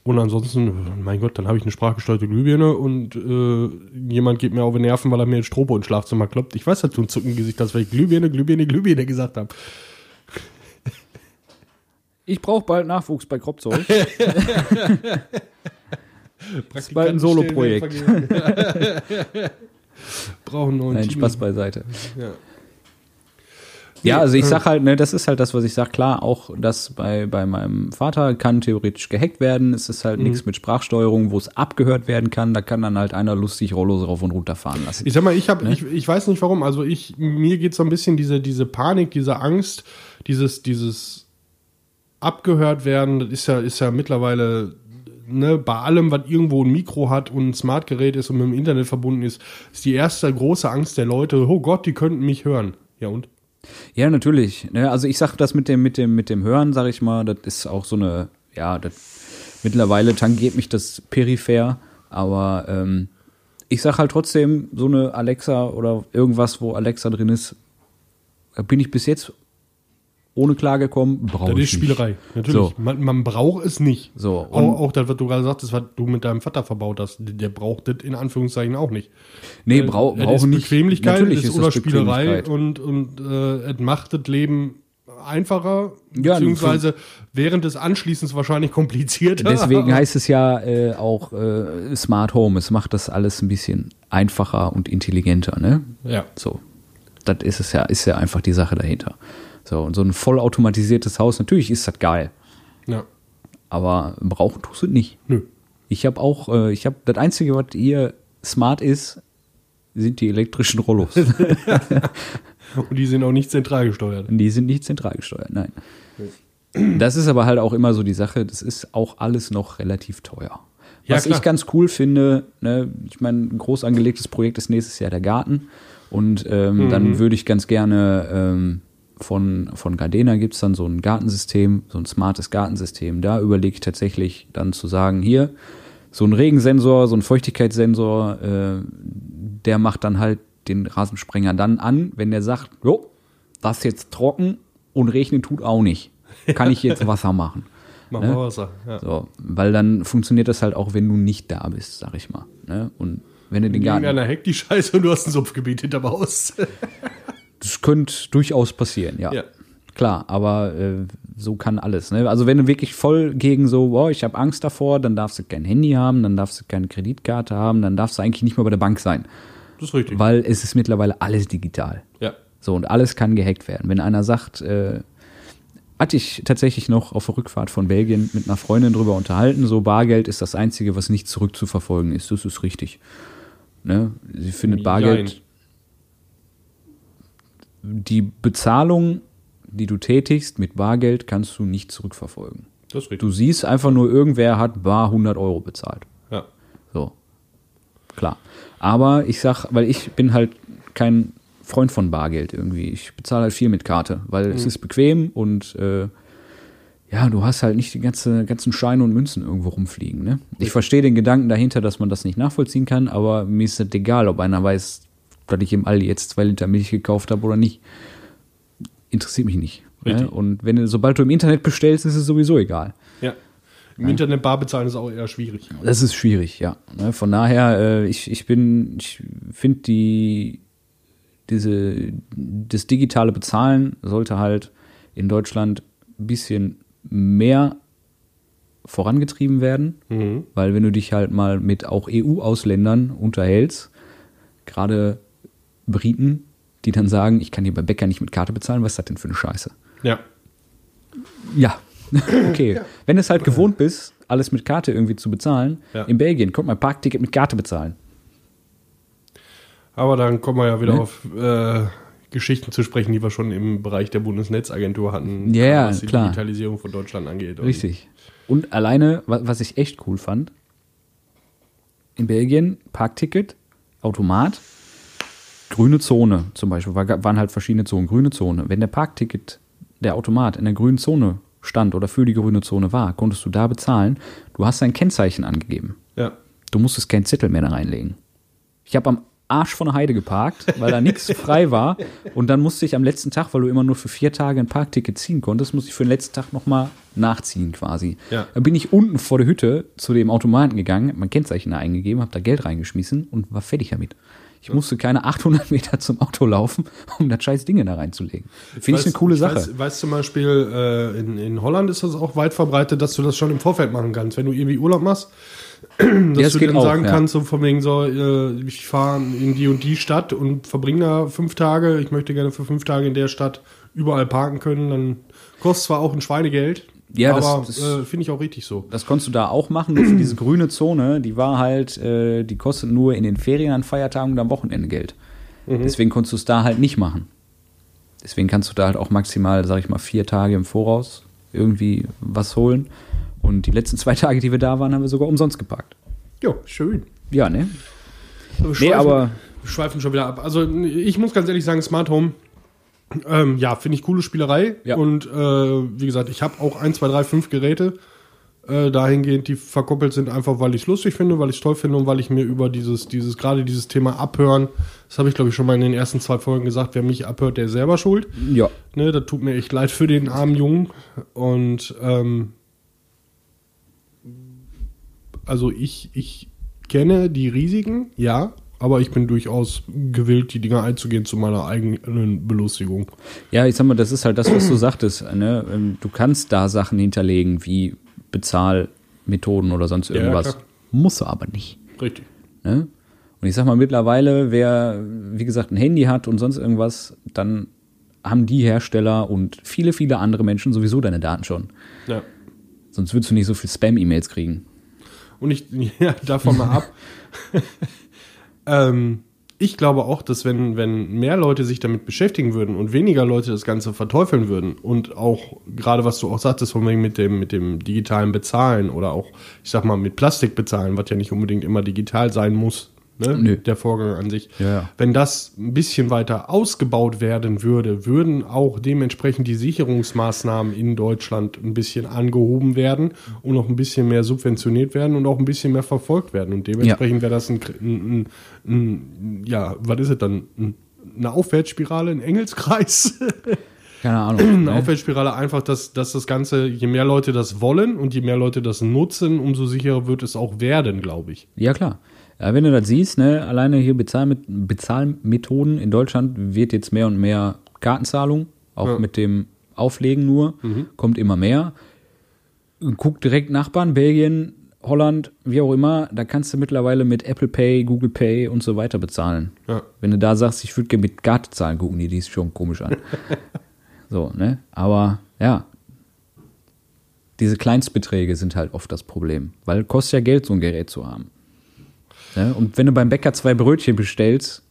und ansonsten, mein Gott, dann habe ich eine sprachgesteuerte Glühbirne und äh, jemand geht mir auf die Nerven, weil er mir ein Strobo ins Schlafzimmer kloppt. Ich weiß, dass du ein Zuckengesicht hast, weil ich Glühbirne, Glühbirne, Glühbirne gesagt habe. Ich brauche bald Nachwuchs bei Kropzeug. Das [LAUGHS] ist bald ein Solo-Projekt. [LAUGHS] Brauchen einen neuen Nein, Team. Spaß beiseite. Ja. Ja, also ich äh, sag halt, ne, das ist halt das, was ich sag. Klar, auch das bei, bei meinem Vater kann theoretisch gehackt werden. Es ist Mhm. halt nichts mit Sprachsteuerung, wo es abgehört werden kann. Da kann dann halt einer lustig Rollos rauf und runter fahren lassen. Ich sag mal, ich habe, ich, ich weiß nicht warum. Also ich, mir geht so ein bisschen diese, diese Panik, diese Angst, dieses, dieses abgehört werden. Das ist ja, ist ja mittlerweile ne, bei allem, was irgendwo ein Mikro hat und ein Smartgerät ist und mit dem Internet verbunden ist, ist die erste große Angst der Leute. Oh Gott, die könnten mich hören. Ja und? Ja, natürlich. Ne, also ich sag das mit dem, mit dem, mit dem Hören, sag ich mal, das ist auch so eine, ja, das, mittlerweile tangiert mich das peripher, aber ähm, ich sag halt trotzdem, so eine Alexa oder irgendwas, wo Alexa drin ist, da bin ich bis jetzt ohne klargekommen, brauche Das ich ist Spielerei. Natürlich. So. Man, man braucht es nicht. So, auch, und- auch das, was du gerade sagtest, was du mit deinem Vater verbaut hast, der braucht das in Anführungszeichen auch nicht. Nee, brau, Es brauchen nicht. Bequemlichkeit, Natürlich ist oder das Spielerei und, und äh, es macht das Leben einfacher, Ja, beziehungsweise während des Anschließens wahrscheinlich komplizierter. Deswegen [LAUGHS] heißt es ja äh, auch äh, Smart Home. Es macht das alles ein bisschen einfacher und intelligenter, ne? ja. So. Das ist es ja, ist ja einfach die Sache dahinter. So, und so ein vollautomatisiertes Haus, natürlich ist das geil. ja. Aber brauchen tust du nicht. Nö. Ich habe auch, äh, ich habe, das Einzige, was hier smart ist, sind die elektrischen Rollos. [LAUGHS] [LAUGHS] Und die sind auch nicht zentral gesteuert. Die sind nicht zentral gesteuert, nein. Das ist aber halt auch immer so die Sache, das ist auch alles noch relativ teuer. Ja, Was klar. ich ganz cool finde, ne, ich meine, ein groß angelegtes Projekt ist nächstes Jahr der Garten. Und ähm, Mhm. dann würde ich ganz gerne ähm, von, von Gardena gibt es dann so ein Gartensystem, so ein smartes Gartensystem. Da überlege ich tatsächlich dann zu sagen, hier, so ein Regensensor, so ein Feuchtigkeitssensor, äh, der macht dann halt den Rasensprenger dann an, wenn der sagt, jo, das ist jetzt trocken und regnen tut auch nicht. Kann ich jetzt [LAUGHS] Wasser machen? Mach Ne? mal Wasser. Ja. So, weil dann funktioniert das halt auch, wenn du nicht da bist, sag ich mal. Ne? Und wenn du den Garten. Irgendeiner hackt die Scheiße und du hast ein Sumpfgebiet hinterm Haus. [LAUGHS] Das könnte durchaus passieren, ja. Ja. Klar, aber äh, so kann alles. Ne? Also wenn du wirklich voll gegen so, boah, ich habe Angst davor, dann darfst du kein Handy haben, dann darfst du keine Kreditkarte haben, dann darfst du eigentlich nicht mehr bei der Bank sein. Das ist richtig. Weil es ist mittlerweile alles digital. ja. So, und alles kann gehackt werden. Wenn einer sagt, äh, hatte ich tatsächlich noch auf der Rückfahrt von Belgien mit einer Freundin drüber unterhalten, so Bargeld ist das Einzige, was nicht zurückzuverfolgen ist. Das ist richtig. Ne? Sie findet Bargeld. Die Bezahlung, die du tätigst mit Bargeld, kannst du nicht zurückverfolgen. Das ist richtig. Du siehst einfach nur, irgendwer hat bar 100 Euro bezahlt. Ja. So. Klar. Aber ich sag, weil ich bin halt kein Freund von Bargeld irgendwie. Ich bezahle halt viel mit Karte, weil es ist bequem und äh, ja, du hast halt nicht die ganze, ganzen Scheine und Münzen irgendwo rumfliegen. Ne? Ich verstehe den Gedanken dahinter, dass man das nicht nachvollziehen kann, aber mir ist es egal, ob einer weiß, dass ich im Aldi jetzt zwei Liter Milch gekauft habe oder nicht. Interessiert mich nicht. Ne? Und wenn du, sobald du im Internet bestellst, ist es sowieso egal. Ja. Im Internet bar bezahlen ist auch eher schwierig. Das ist schwierig, ja. Ne, Von daher, äh, ich, ich bin, ich finde die, diese, das digitale Bezahlen sollte halt in Deutschland ein bisschen mehr vorangetrieben werden, Mhm. weil wenn du dich halt mal mit auch EU-Ausländern unterhältst, gerade Briten, die dann sagen, ich kann hier bei Bäcker nicht mit Karte bezahlen, was ist das denn für eine Scheiße? Ja. Ja, [LAUGHS] okay. Wenn du es halt gewohnt bist, alles mit Karte irgendwie zu bezahlen, Ja. in Belgien kommt mein Parkticket mit Karte bezahlen. Aber dann kommen wir ja wieder Ne? auf äh, Geschichten zu sprechen, die wir schon im Bereich der Bundesnetzagentur hatten, Ja, ja, was die klar. Digitalisierung von Deutschland angeht. Und Richtig. Und alleine, wa- was ich echt cool fand, in Belgien Parkticket, Automat, grüne Zone zum Beispiel, war, waren halt verschiedene Zonen, grüne Zone. Wenn der Parkticket, der Automat in der grünen Zone stand oder für die grüne Zone war, konntest du da bezahlen. Du hast dein Kennzeichen angegeben. Ja. Du musstest keinen Zettel mehr da reinlegen. Ich habe am Arsch von der Heide geparkt, weil da nichts [LAUGHS] frei war. Und dann musste ich am letzten Tag, weil du immer nur für vier Tage ein Parkticket ziehen konntest, musste ich für den letzten Tag nochmal nachziehen quasi. Ja. Dann bin ich unten vor der Hütte zu dem Automaten gegangen, mein Kennzeichen da eingegeben, habe da Geld reingeschmissen und war fertig damit. Ich musste keine 800 Meter zum Auto laufen, um das scheiß Ding da reinzulegen. Finde ich eine coole Sache. Weiß, weiß zum Beispiel, äh, in, in Holland ist das auch weit verbreitet, dass du das schon im Vorfeld machen kannst. Wenn du irgendwie Urlaub machst, [CLEARS THROAT] dass das du dann auch, sagen ja. kannst, so von wegen so, äh, ich fahre in die und die Stadt und verbringe da fünf Tage. Ich möchte gerne für fünf Tage in der Stadt überall parken können. Dann kostet zwar auch ein Schweinegeld, Ja, das- aber das- äh, finde ich auch richtig so. Das konntest du da auch machen, nur für diese grüne Zone, die war halt, äh, die kostet nur in den Ferien, an Feiertagen und am Wochenende Geld. Deswegen konntest du es da halt nicht machen. Deswegen kannst du da halt auch maximal, sag ich mal, vier Tage im Voraus irgendwie was holen. Und die letzten zwei Tage, die wir da waren, haben wir sogar umsonst geparkt. Ja, schön. Ja, ne? Wir Nee, schweifen- aber Wir schweifen schon wieder ab. Also ich muss ganz ehrlich sagen, Smart Home, ähm, ja, finde ich coole Spielerei. Ja. Und äh, wie gesagt, ich habe auch 1, 2, 3, 5 Geräte äh, dahingehend, die verkoppelt sind, einfach weil ich es lustig finde, weil ich es toll finde und weil ich mir über dieses, dieses, gerade dieses Thema Abhören, das habe ich glaube ich schon mal in den ersten zwei Folgen gesagt, wer mich abhört, der ist selber schuld. ja, Ne, das tut mir echt leid für den armen Jungen. Und ähm, also ich, ich kenne die Risiken, ja, aber ich bin durchaus gewillt, die Dinger einzugehen zu meiner eigenen Belustigung. Ja, ich sag mal, das ist halt das, was du sagtest. Ne? Ähm, Du kannst da Sachen hinterlegen wie Bezahlmethoden oder sonst ja, irgendwas. klar. Musst du aber nicht. Richtig. Ne? Und ich sag mal, mittlerweile, wer, wie gesagt, ein Handy hat und sonst irgendwas, dann haben die Hersteller und viele, viele andere Menschen sowieso deine Daten schon. Ja. Sonst würdest du nicht so viel Spam-E-Mails kriegen. Und ich, [LAUGHS] ja, davon mal ab. [LAUGHS] ähm, ich glaube auch, dass wenn, wenn mehr Leute sich damit beschäftigen würden und weniger Leute das Ganze verteufeln würden und auch gerade was du auch sagtest, von wegen mit dem, mit dem digitalen Bezahlen oder auch, ich sag mal, mit Plastik bezahlen, was ja nicht unbedingt immer digital sein muss, ne? Nö. der Vorgang an sich. Ja, ja. Wenn das ein bisschen weiter ausgebaut werden würde, würden auch dementsprechend die Sicherungsmaßnahmen in Deutschland ein bisschen angehoben werden und noch ein bisschen mehr subventioniert werden und auch ein bisschen mehr verfolgt werden. Und dementsprechend wäre das ein, ein, ein, ein, ja, was ist es dann? Ein, eine Aufwärtsspirale, ein Engelskreis. [LAUGHS] Keine Ahnung. eine ne? Aufwärtsspirale einfach, dass, dass das Ganze, je mehr Leute das wollen und je mehr Leute das nutzen, umso sicherer wird es auch werden, glaube ich. Ja, klar. Wenn du das siehst, ne, alleine hier Bezahlmet Bezahlmethoden in Deutschland wird jetzt mehr und mehr Kartenzahlung, auch Ja. mit dem Auflegen nur, kommt immer mehr. Guck direkt Nachbarn, Belgien, Holland, wie auch immer, da kannst du mittlerweile mit Apple Pay, Google Pay und so weiter bezahlen. Ja. Wenn du da sagst, ich würde gerne mit Karte zahlen, gucken die, die ist schon komisch an. [LAUGHS] so, ne? Aber ja, diese Kleinstbeträge sind halt oft das Problem, weil kostet ja Geld, so ein Gerät zu haben. Ne? Und wenn du beim Bäcker zwei Brötchen bestellst,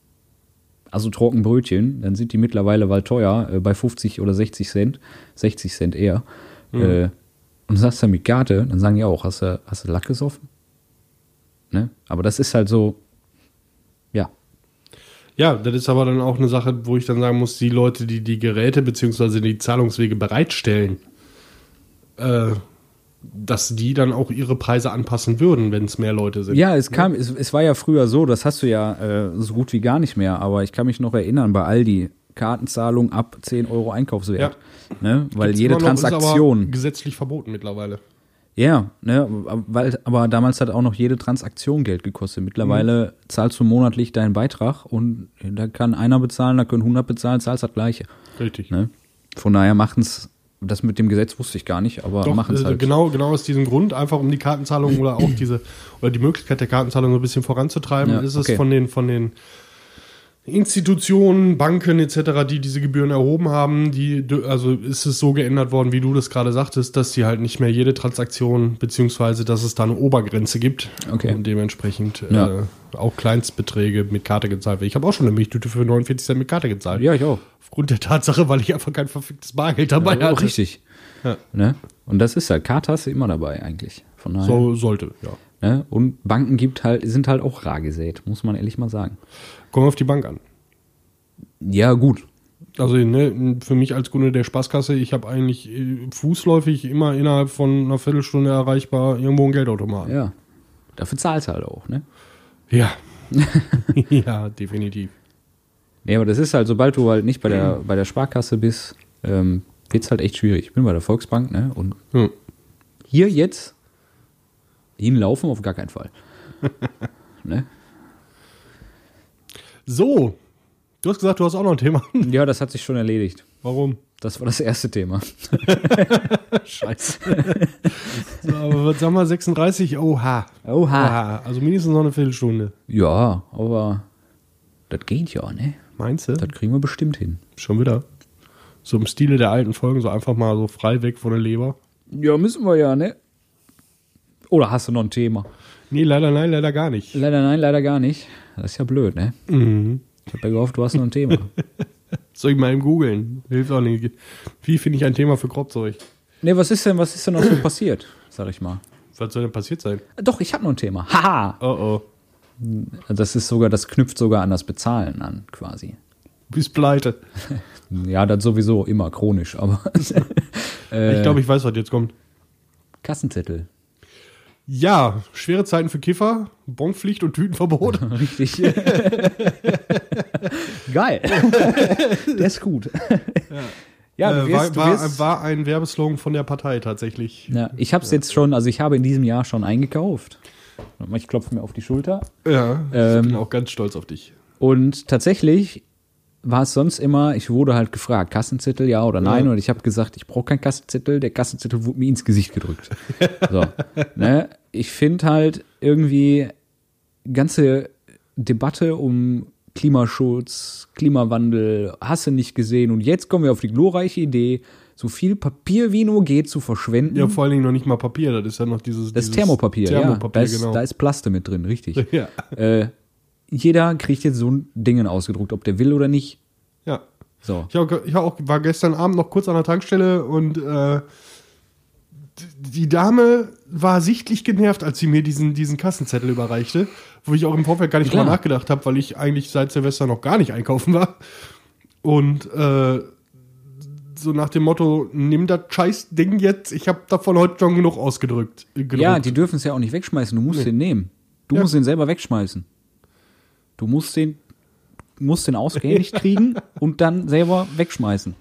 also Trockenbrötchen, dann sind die mittlerweile weil teuer, äh, bei 50 oder 60 Cent, 60 Cent eher. Äh, und sagst dann mit Karte, dann sagen die auch, hast du, hast du Lack gesoffen? Ne? Aber das ist halt so, ja, Ja, das ist aber dann auch eine Sache, wo ich dann sagen muss, die Leute, die die Geräte bzw. die Zahlungswege bereitstellen, äh, dass die dann auch ihre Preise anpassen würden, wenn es mehr Leute sind. Ja, es kam, es, es war ja früher so, das hast du ja äh, so gut wie gar nicht mehr, aber ich kann mich noch erinnern, bei Aldi, Kartenzahlung ab 10 Euro Einkaufswert. Ne? Weil Gibt's jede noch, ist Transaktion. aber gesetzlich verboten mittlerweile. Ja, ne, weil, aber damals hat auch noch jede Transaktion Geld gekostet. Mittlerweile Mhm. zahlst du monatlich deinen Beitrag und da kann einer bezahlen, da können 100 bezahlen, zahlst das Gleiche. Richtig. Ne? Von daher machen's das mit dem Gesetz wusste ich gar nicht, aber Doch, machen's äh, halt. genau, genau aus diesem Grund, einfach um die Kartenzahlung oder auch [CLEARS THROAT] diese, oder die Möglichkeit der Kartenzahlung so ein bisschen voranzutreiben, Ja, ist okay. es von den, von den Institutionen, Banken etc., die diese Gebühren erhoben haben, die, also ist es so geändert worden, wie du das gerade sagtest, dass die halt nicht mehr jede Transaktion, beziehungsweise dass es da eine Obergrenze gibt Okay. und dementsprechend Ja. äh, auch Kleinstbeträge mit Karte gezahlt werden. Ich habe auch schon eine Milchtüte für 49 Cent mit Karte gezahlt. Ja, ich auch. Aufgrund der Tatsache, weil ich einfach kein verficktes Bargeld dabei Ja, hatte. richtig. Ja. Ne? Und das ist halt, Karte hast du immer dabei eigentlich. Von daher. So sollte, ja. Ne? Und Banken gibt halt, sind halt auch rar gesät, muss man ehrlich mal sagen. Wir auf die Bank an. Ja, gut. Also ne, für mich als Kunde der Spaßkasse, ich habe eigentlich äh, fußläufig immer innerhalb von einer Viertelstunde erreichbar irgendwo ein Geldautomat. Ja. Dafür zahlst du halt auch, ne? Ja, [LAUGHS] [LAUGHS] ja definitiv. Nee, aber das ist halt, sobald du halt nicht bei der, bei der Sparkasse bist, ähm, wird's halt echt schwierig. Ich bin bei der Volksbank, ne? Und Hm. hier jetzt hinlaufen auf gar keinen Fall. [LAUGHS] ne? So, du hast gesagt, du hast auch noch ein Thema. [LAUGHS] Ja, das hat sich schon erledigt. Warum? Das war das erste Thema. [LAUGHS] Scheiße. [LAUGHS] so, aber was sagen wir, 36? Oha. Oha. Oha. Also mindestens noch eine Viertelstunde. Ja, aber das geht ja, ne? Meinst du? Das kriegen wir bestimmt hin. Schon wieder. So im Stile der alten Folgen, so einfach mal so frei weg von der Leber. Ja, müssen wir ja, ne? Oder hast du noch ein Thema? Nee, leider nein, leider gar nicht. Leider nein, leider gar nicht. Das ist ja blöd, ne? Mhm. Ich hab ja gehofft, du hast noch ein Thema. [LAUGHS] Soll ich mal eben googeln? Hilft auch nicht. Wie finde ich ein Thema für Kropfzeug? ne, was ist denn, was ist denn noch so passiert, sag ich mal? Was soll denn passiert sein? Doch, ich habe noch ein Thema. Haha! Oh oh. Das ist sogar, das knüpft sogar an das Bezahlen an, quasi. Bis pleite. [LAUGHS] Ja, das sowieso immer chronisch, aber [LAUGHS] ich glaube, ich weiß, was jetzt kommt. Kassenzettel. Ja, schwere Zeiten für Kiffer, Bonpflicht und Tütenverbot. [LAUGHS] Richtig. [LAUGHS] Geil. [LAUGHS] Der ist gut. Ja, du äh, wirst, war, war, war ein Werbeslogan von der Partei tatsächlich. ja, ich habe es jetzt schon, also ich habe in diesem Jahr schon eingekauft. Ich klopfe mir auf die Schulter. Ja, Ähm, ich bin auch ganz stolz auf dich. Und tatsächlich war es sonst immer, ich wurde halt gefragt, Kassenzettel ja oder nein. Ja. Und ich habe gesagt, ich brauche keinen Kassenzettel. Der Kassenzettel wurde mir ins Gesicht gedrückt. [LAUGHS] so, ne? Ich finde halt irgendwie ganze Debatte um Klimaschutz, Klimawandel, hast du nicht gesehen. Und jetzt kommen wir auf die glorreiche Idee, so viel Papier wie nur geht zu verschwenden. Ja, vor allen Dingen noch nicht mal Papier, das ist ja noch dieses. das dieses Thermopapier, Thermopapier, ja. Da ist, genau. da ist Plaste mit drin, richtig. [LAUGHS] ja. äh, jeder kriegt jetzt so ein Ding ausgedruckt, ob der will oder nicht. ja. So. Ich, auch, ich auch, war gestern Abend noch kurz an der Tankstelle und äh, die- Dame war sichtlich genervt, als sie mir diesen, diesen Kassenzettel überreichte, wo ich auch im Vorfeld gar nicht Klar. drüber nachgedacht habe, weil ich eigentlich seit Silvester noch gar nicht einkaufen war. Und äh, so nach dem Motto, nimm das scheiß Ding jetzt, ich habe davon heute schon genug ausgedrückt. äh, gedruckt. Ja, die dürfen es ja auch nicht wegschmeißen. Du musst Nee. den nehmen. Du Ja. musst den selber wegschmeißen. Du musst den, musst den ausgehändigt kriegen [LAUGHS] und dann selber wegschmeißen.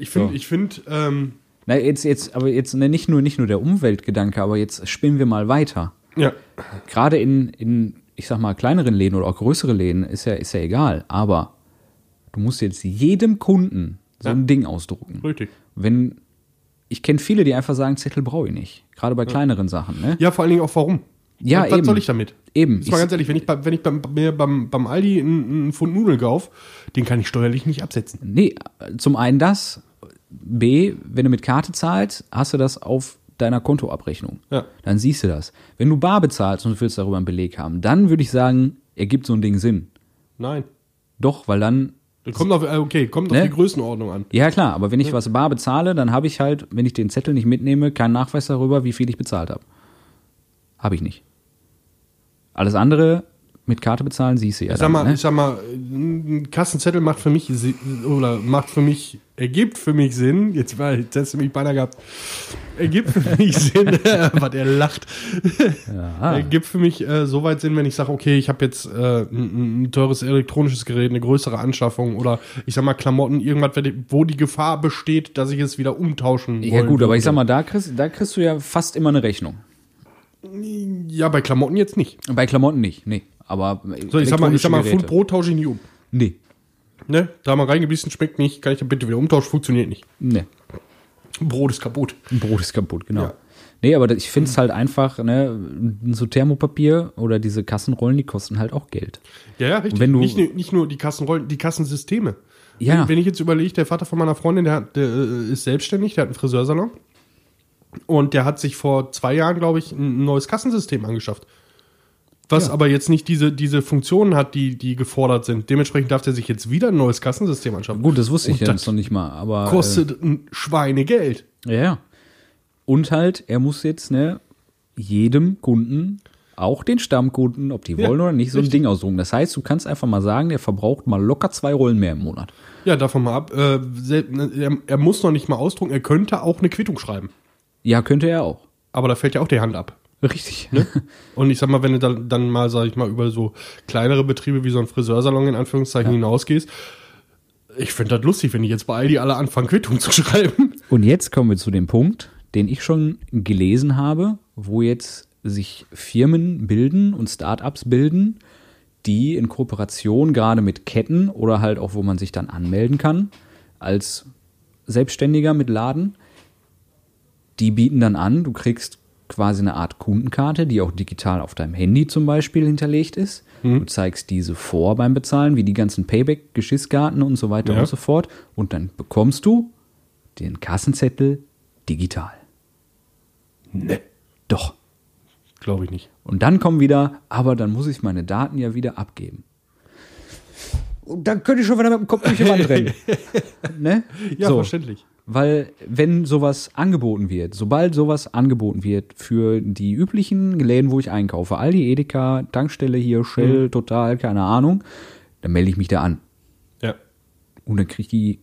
ich finde, so. ich finde, ähm, Na, jetzt, jetzt, aber jetzt ne, nicht nur, nicht nur der Umweltgedanke, aber jetzt spinnen wir mal weiter. ja, Gerade in, in, ich sag mal, kleineren Läden oder auch größere Läden ist ja, ist ja egal. Aber du musst jetzt jedem Kunden so Ja. ein Ding ausdrucken. richtig. Wenn, ich kenne viele, die einfach sagen, Zettel brauche ich nicht. Gerade bei kleineren Sachen, ne? Ja, vor allen Dingen auch warum. Ja, was, was eben. soll ich damit? Eben. Jetzt mal ganz ehrlich, wenn ich, wenn ich beim, mir beim, beim Aldi einen, einen Pfund Nudeln kaufe, den kann ich steuerlich nicht absetzen. Nee, zum einen das. B, wenn du mit Karte zahlst, hast du das auf deiner Kontoabrechnung. Ja. Dann siehst du das. Wenn du bar bezahlst und du willst darüber einen Beleg haben, dann würde ich sagen, ergibt so ein Ding Sinn. Nein. Doch, weil dann Das kommt auf, äh, okay, kommt Ne? auf die Größenordnung an. Ja, klar, aber wenn ich was bar bezahle, dann habe ich halt, wenn ich den Zettel nicht mitnehme, keinen Nachweis darüber, wie viel ich bezahlt habe. Habe ich nicht. Alles andere mit Karte bezahlen, siehst du ja. Ich sag mal, ne? ich sag mal, ein Kassenzettel macht für mich oder macht für mich, ergibt für mich Sinn. Jetzt war, jetzt hast du mich beinahe gehabt. Ergibt für [LAUGHS] mich Sinn, [LAUGHS] was er lacht. Ja. Ergibt für mich äh, soweit Sinn, wenn ich sage, okay, ich habe jetzt äh, ein, ein teures elektronisches Gerät, eine größere Anschaffung oder ich sag mal Klamotten, irgendwas, wo die Gefahr besteht, dass ich es wieder umtauschen Ja wollen gut, aber ich sag mal, da kriegst, da kriegst du ja fast immer eine Rechnung. Ja, bei Klamotten jetzt nicht. Bei Klamotten nicht, nee. Aber So, ich sag mal, ich sag mal, Geräte. Brot tausche ich nie um. Nee, Ne? Da mal reingebissen, schmeckt nicht, kann ich dann bitte wieder umtauschen, funktioniert nicht. nee. Brot ist kaputt. Brot ist kaputt, genau. Ja. Nee, aber ich finde es halt einfach, ne, so Thermopapier oder diese Kassenrollen, die kosten halt auch Geld. Ja, ja, richtig. wenn du- nicht, nur- nicht nur die Kassenrollen, die Kassensysteme. Ja. Wenn, wenn ich jetzt überlege, der Vater von meiner Freundin, der, hat, der äh, ist selbstständig, der hat einen Friseursalon. Und der hat sich vor zwei Jahren, glaube ich, ein neues Kassensystem angeschafft. Was Ja. aber jetzt nicht diese, diese Funktionen hat, die, die gefordert sind. Dementsprechend darf der sich jetzt wieder ein neues Kassensystem anschaffen. Gut, das wusste ich Und ja jetzt noch nicht mal, aber. Kostet ein Schweinegeld. Äh, ja, ja. Und halt, er muss jetzt, ne, jedem Kunden, auch den Stammkunden, ob die Ja, wollen oder nicht, so ein richtig. Ding ausdrucken. Das heißt, du kannst einfach mal sagen, der verbraucht mal locker zwei Rollen mehr im Monat. Ja, davon mal ab. Äh, sel- er, er muss noch nicht mal ausdrucken, er könnte auch eine Quittung schreiben. Ja, könnte er auch. Aber da fällt ja auch die Hand ab. Richtig. [LAUGHS] Und ich sag mal, wenn du dann, dann mal, sag ich mal, über so kleinere Betriebe wie so ein Friseursalon in Anführungszeichen hinausgehst, ich finde das lustig, wenn die jetzt bei Aldi alle anfangen, Quittung zu schreiben. Und jetzt kommen wir zu dem Punkt, den ich schon gelesen habe, wo jetzt sich Firmen bilden und Startups bilden, die in Kooperation gerade mit Ketten oder halt auch, wo man sich dann anmelden kann, als Selbstständiger mit Laden, die bieten dann an, du kriegst quasi eine Art Kundenkarte, die auch digital auf deinem Handy zum Beispiel hinterlegt ist. Du zeigst diese vor beim Bezahlen, wie die ganzen Payback-Geschisskarten und so weiter Ja. und so fort. Und dann bekommst du den Kassenzettel digital. Ne. Doch. Glaube ich nicht. Und dann kommen wieder, aber dann muss ich meine Daten ja wieder abgeben. Und dann könnte ich schon wieder mit dem Kopf durch die Wand rennen. [LAUGHS] ne? Ja, so. verständlich. Weil wenn sowas angeboten wird, sobald sowas angeboten wird für die üblichen Läden, wo ich einkaufe, Aldi, Edeka, Tankstelle hier, Shell, Mhm. Total, keine Ahnung, dann melde ich mich da an. Ja. Und dann kriege ich die,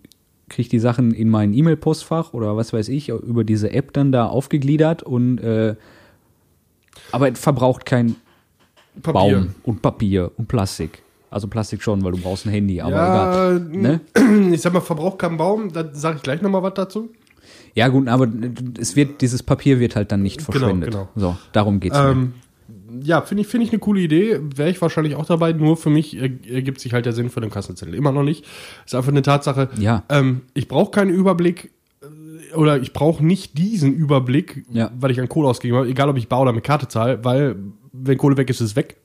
krieg ich die Sachen in mein E-Mail-Postfach oder was weiß ich, über diese App dann da aufgegliedert und äh, aber es verbraucht kein Papier. Baum und Papier und Plastik. Also Plastik schon, weil du brauchst ein Handy, aber Ja, egal. Ne? [CLEARS THROAT] Ich sag mal, Verbrauch kein Baum, da sage ich gleich nochmal was dazu. Ja, gut, aber es wird, dieses Papier wird halt dann nicht Genau, verschwendet. genau. So, darum geht's mir. Ähm, ja, finde ich, finde ich eine coole Idee. Wäre ich wahrscheinlich auch dabei. Nur für mich er- ergibt sich halt der Sinn für den Kassenzettel. Immer noch nicht. Ist einfach eine Tatsache. Ja. Ähm, ich brauche keinen Überblick äh, oder ich brauche nicht diesen Überblick, Ja. weil ich an Kohle ausgegeben habe, egal ob ich bar oder mit Karte zahle, weil wenn Kohle weg ist, ist es weg.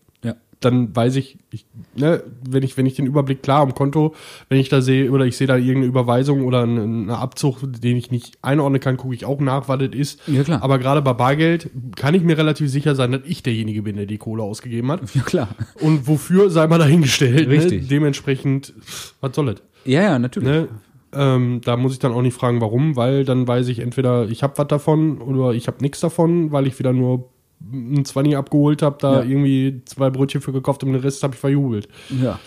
Dann weiß ich, ich ne, wenn ich, wenn ich den Überblick klar am Konto, wenn ich da sehe, oder ich sehe da irgendeine Überweisung oder eine, eine Abzug, den ich nicht einordnen kann, gucke ich auch nach, was das ist. Ja, klar. Aber gerade bei Bargeld kann ich mir relativ sicher sein, dass ich derjenige bin, der die Kohle ausgegeben hat. Ja, klar. Und wofür sei mal dahingestellt. Richtig. Ne? Dementsprechend, was soll das? Ja, ja, natürlich. Ne? Ähm, da muss ich dann auch nicht fragen, warum, weil dann weiß ich entweder, ich habe was davon oder ich habe nichts davon, weil ich wieder nur ein Zwanni abgeholt habe, da Ja. irgendwie zwei Brötchen für gekauft und den Rest habe ich verjubelt. Ja.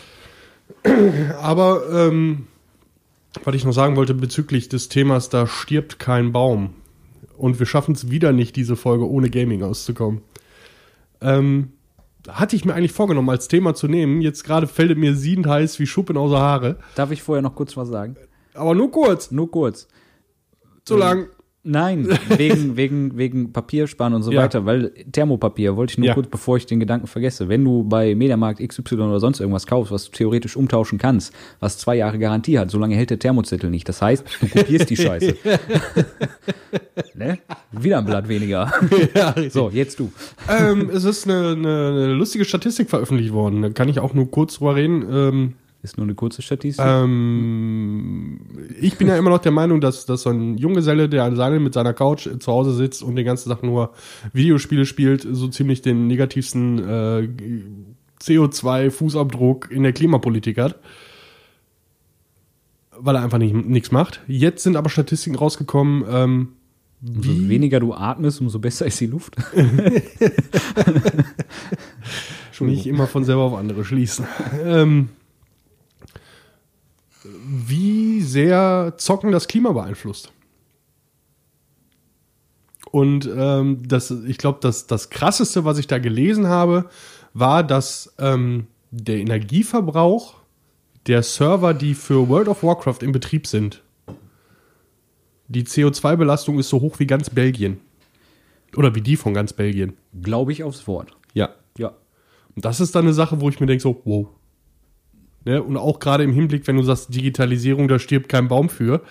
[CLEARS THROAT] Aber ähm, was ich noch sagen wollte bezüglich des Themas, da stirbt kein Baum. Und wir schaffen es wieder nicht, diese Folge ohne Gaming auszukommen. Ähm, hatte ich mir eigentlich vorgenommen, als Thema zu nehmen. Jetzt gerade fällt es mir siedend heiß wie Schuppen außer Haare. Darf ich vorher noch kurz was sagen? Aber nur kurz, Nur kurz. zu lang. Nein, wegen, [LAUGHS] wegen, wegen Papiersparen und so Ja. weiter, weil Thermopapier wollte ich nur Ja. kurz, bevor ich den Gedanken vergesse. Wenn du bei Mediamarkt XY oder sonst irgendwas kaufst, was du theoretisch umtauschen kannst, was zwei Jahre Garantie hat, solange hält der Thermozettel nicht. Das heißt, du kopierst die Scheiße. [LAUGHS] ne? Wieder ein Blatt weniger. [LAUGHS] ja. So, jetzt du. ähm, es ist eine, eine, eine lustige Statistik veröffentlicht worden. Da kann ich auch nur kurz drüber reden. Ähm, Ist nur eine kurze Statistik. Ähm, ich bin ja immer noch der Meinung, dass, dass so ein Junggeselle, der alleine mit seiner Couch zu Hause sitzt und den ganzen Tag nur Videospiele spielt, so ziemlich den negativsten äh, CO2-Fußabdruck in der Klimapolitik hat. Weil er einfach nicht, nichts macht. Jetzt sind aber Statistiken rausgekommen, ähm, umso weniger du atmest, umso besser ist die Luft. [LAUGHS] nicht immer von selber auf andere schließen. ähm, wie sehr Zocken das Klima beeinflusst. Und ähm, das, ich glaube, das, das Krasseste, was ich da gelesen habe, war, dass ähm, der Energieverbrauch der Server, die für World of Warcraft in Betrieb sind, die CO2-Belastung ist so hoch wie ganz Belgien. Oder wie die von ganz Belgien. Glaube ich aufs Wort. Ja. Ja. Und das ist dann eine Sache, wo ich mir denke, so, wow. Ne? Und auch gerade im Hinblick, wenn du sagst, Digitalisierung, da stirbt kein Baum für.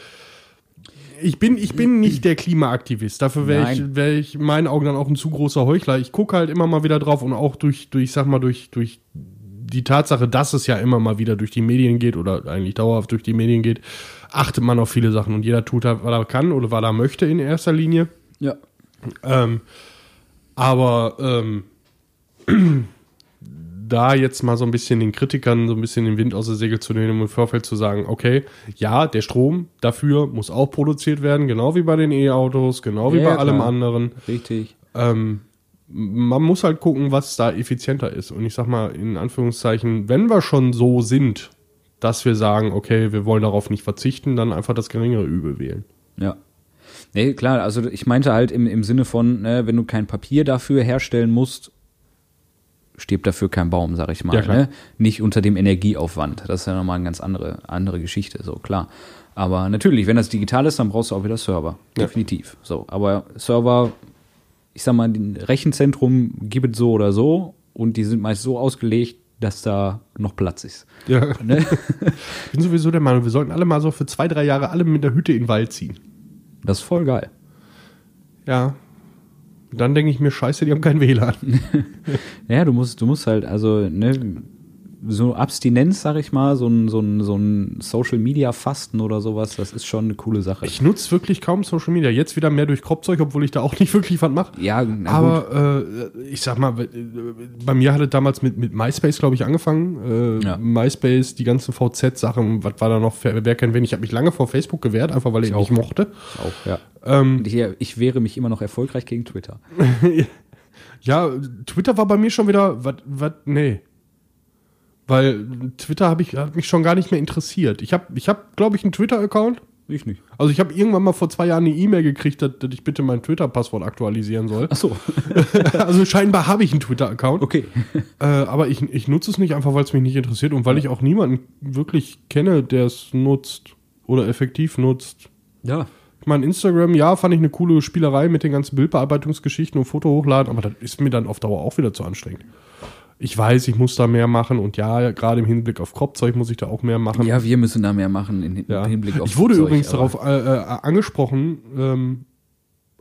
Ich bin, ich bin nicht der Klimaaktivist. Dafür wäre ich, wär ich in meinen Augen dann auch ein zu großer Heuchler. Ich gucke halt immer mal wieder drauf und auch durch, durch, sag mal, durch, durch die Tatsache, dass es ja immer mal wieder durch die Medien geht oder eigentlich dauerhaft durch die Medien geht, achtet man auf viele Sachen und jeder tut halt, was er kann oder was er möchte in erster Linie. Ja. Ähm, aber ähm, [CLEARS THROAT] da jetzt mal so ein bisschen den Kritikern so ein bisschen den Wind aus der Segel zu nehmen und im Vorfeld zu sagen, okay, ja, der Strom dafür muss auch produziert werden, genau wie bei den E-Autos, genau wie Ja, bei ja, allem klar. anderen. Richtig. Ähm, man muss halt gucken, was da effizienter ist. Und ich sag mal, in Anführungszeichen, wenn wir schon so sind, dass wir sagen, okay, wir wollen darauf nicht verzichten, dann einfach das geringere Übel wählen. Ja. Nee, klar, also ich meinte halt im, im Sinne von, ne, wenn du kein Papier dafür herstellen musst, stirbt dafür kein Baum, sag ich mal. Ja, ne? Nicht unter dem Energieaufwand. Das ist ja nochmal eine ganz andere, andere Geschichte, so klar. Aber natürlich, wenn das digital ist, dann brauchst du auch wieder Server. Ja. Definitiv. So, aber Server, ich sag mal, ein Rechenzentrum gibt es so oder so und die sind meist so ausgelegt, dass da noch Platz ist. Ja. [LAUGHS] Ne? Ich bin sowieso der Meinung, wir sollten alle mal so für zwei, drei Jahre alle mit der Hütte in den Wald ziehen. Das ist voll geil. Ja. Dann denke ich mir, scheiße, die haben kein WLAN. [LAUGHS] Ja, du musst, du musst halt, also, ne, so Abstinenz, sag ich mal, so ein, so ein, so ein Social Media Fasten oder sowas, das ist schon eine coole Sache. Ich nutze wirklich kaum Social Media. Jetzt wieder mehr durch Kropfzeug, obwohl ich da auch [LAUGHS] nicht wirklich was mache. ja. Aber äh, ich sag mal, bei mir hat es damals mit, mit MySpace, glaube ich, angefangen. Äh, Ja. MySpace, die ganzen VZ-Sachen, was war da noch? Wer, kennt wen? Ich habe mich lange vor Facebook gewehrt, einfach weil ich, Ich nicht auch. mochte. auch, ja. Ähm, Ich, ich wehre mich immer noch erfolgreich gegen Twitter. [LAUGHS] ja, Twitter war bei mir schon wieder, was, was, nee. Weil Twitter hab ich, hat mich schon gar nicht mehr interessiert. Ich habe, ich hab, glaube ich, einen Twitter-Account. Ich nicht. Also ich habe irgendwann mal vor zwei Jahren eine E-Mail gekriegt, dass, dass ich bitte mein Twitter-Passwort aktualisieren soll. Ach so, [LAUGHS] also scheinbar habe ich einen Twitter-Account. okay. Äh, aber ich, ich nutze es nicht einfach, weil es mich nicht interessiert und weil ich auch niemanden wirklich kenne, der es nutzt oder effektiv nutzt. Ja. Ich meine, Instagram, ja, fand ich eine coole Spielerei mit den ganzen Bildbearbeitungsgeschichten und Foto hochladen, aber das ist mir dann auf Dauer auch wieder zu anstrengend. Ich weiß, ich muss da mehr machen und ja, gerade im Hinblick auf Kropfzeug muss ich da auch mehr machen. Ja, wir müssen da mehr machen in, Ja. im Hinblick auf ich wurde Zeug, übrigens darauf äh, äh, angesprochen, ähm,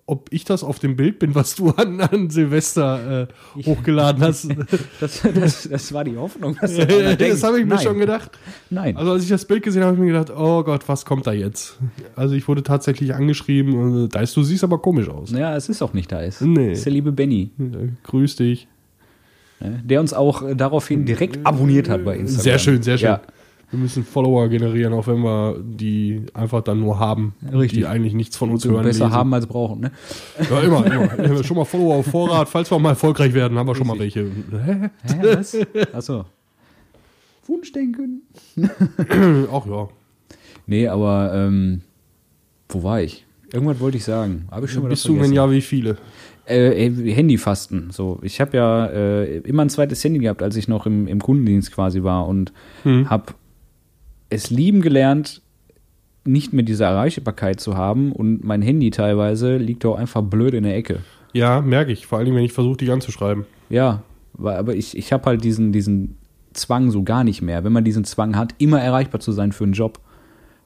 ob ich das auf dem Bild bin, was du an, an Silvester äh, hochgeladen hast. [LAUGHS] Das, das, das war die Hoffnung. Dass denkt, [LAUGHS] das habe ich mir nein, schon gedacht. Nein. Also als ich das Bild gesehen habe, habe ich mir gedacht, oh Gott, was kommt da jetzt? Also ich wurde tatsächlich angeschrieben und äh, da ist, du siehst aber komisch aus. ja, es ist auch nicht da. Nee. Das ist der liebe Benny, Äh, Grüß dich. Ne, der uns auch äh, daraufhin direkt abonniert hat bei Instagram. Sehr schön, sehr schön. Ja. Wir müssen Follower generieren, auch wenn wir die einfach dann nur haben, Richtig. die eigentlich nichts von uns hören. besser lesen. haben als brauchen, ne? Ja, immer, [LAUGHS] immer. Wir haben schon mal Follower auf Vorrat. Falls wir mal erfolgreich werden, haben wir schon mal welche. Hä? Hä, was? [LAUGHS] Achso. Wunschdenken. [CLEARS THROAT] Ach ja. Nee, aber ähm, wo war ich? Irgendwas wollte ich sagen. Habe ich schon mal Bist du, wenn ja, wie viele? Äh, äh, Handyfasten. So, ich habe ja äh, immer ein zweites Handy gehabt, als ich noch im, im Kundendienst quasi war und Hm. habe es lieben gelernt, nicht mehr diese Erreichbarkeit zu haben und mein Handy teilweise liegt auch einfach blöd in der Ecke. Ja, merke ich. Vor allen Dingen, wenn ich versuche, dich anzuschreiben. Ja, aber ich, ich habe halt diesen, diesen Zwang so gar nicht mehr. Wenn man diesen Zwang hat, immer erreichbar zu sein für einen Job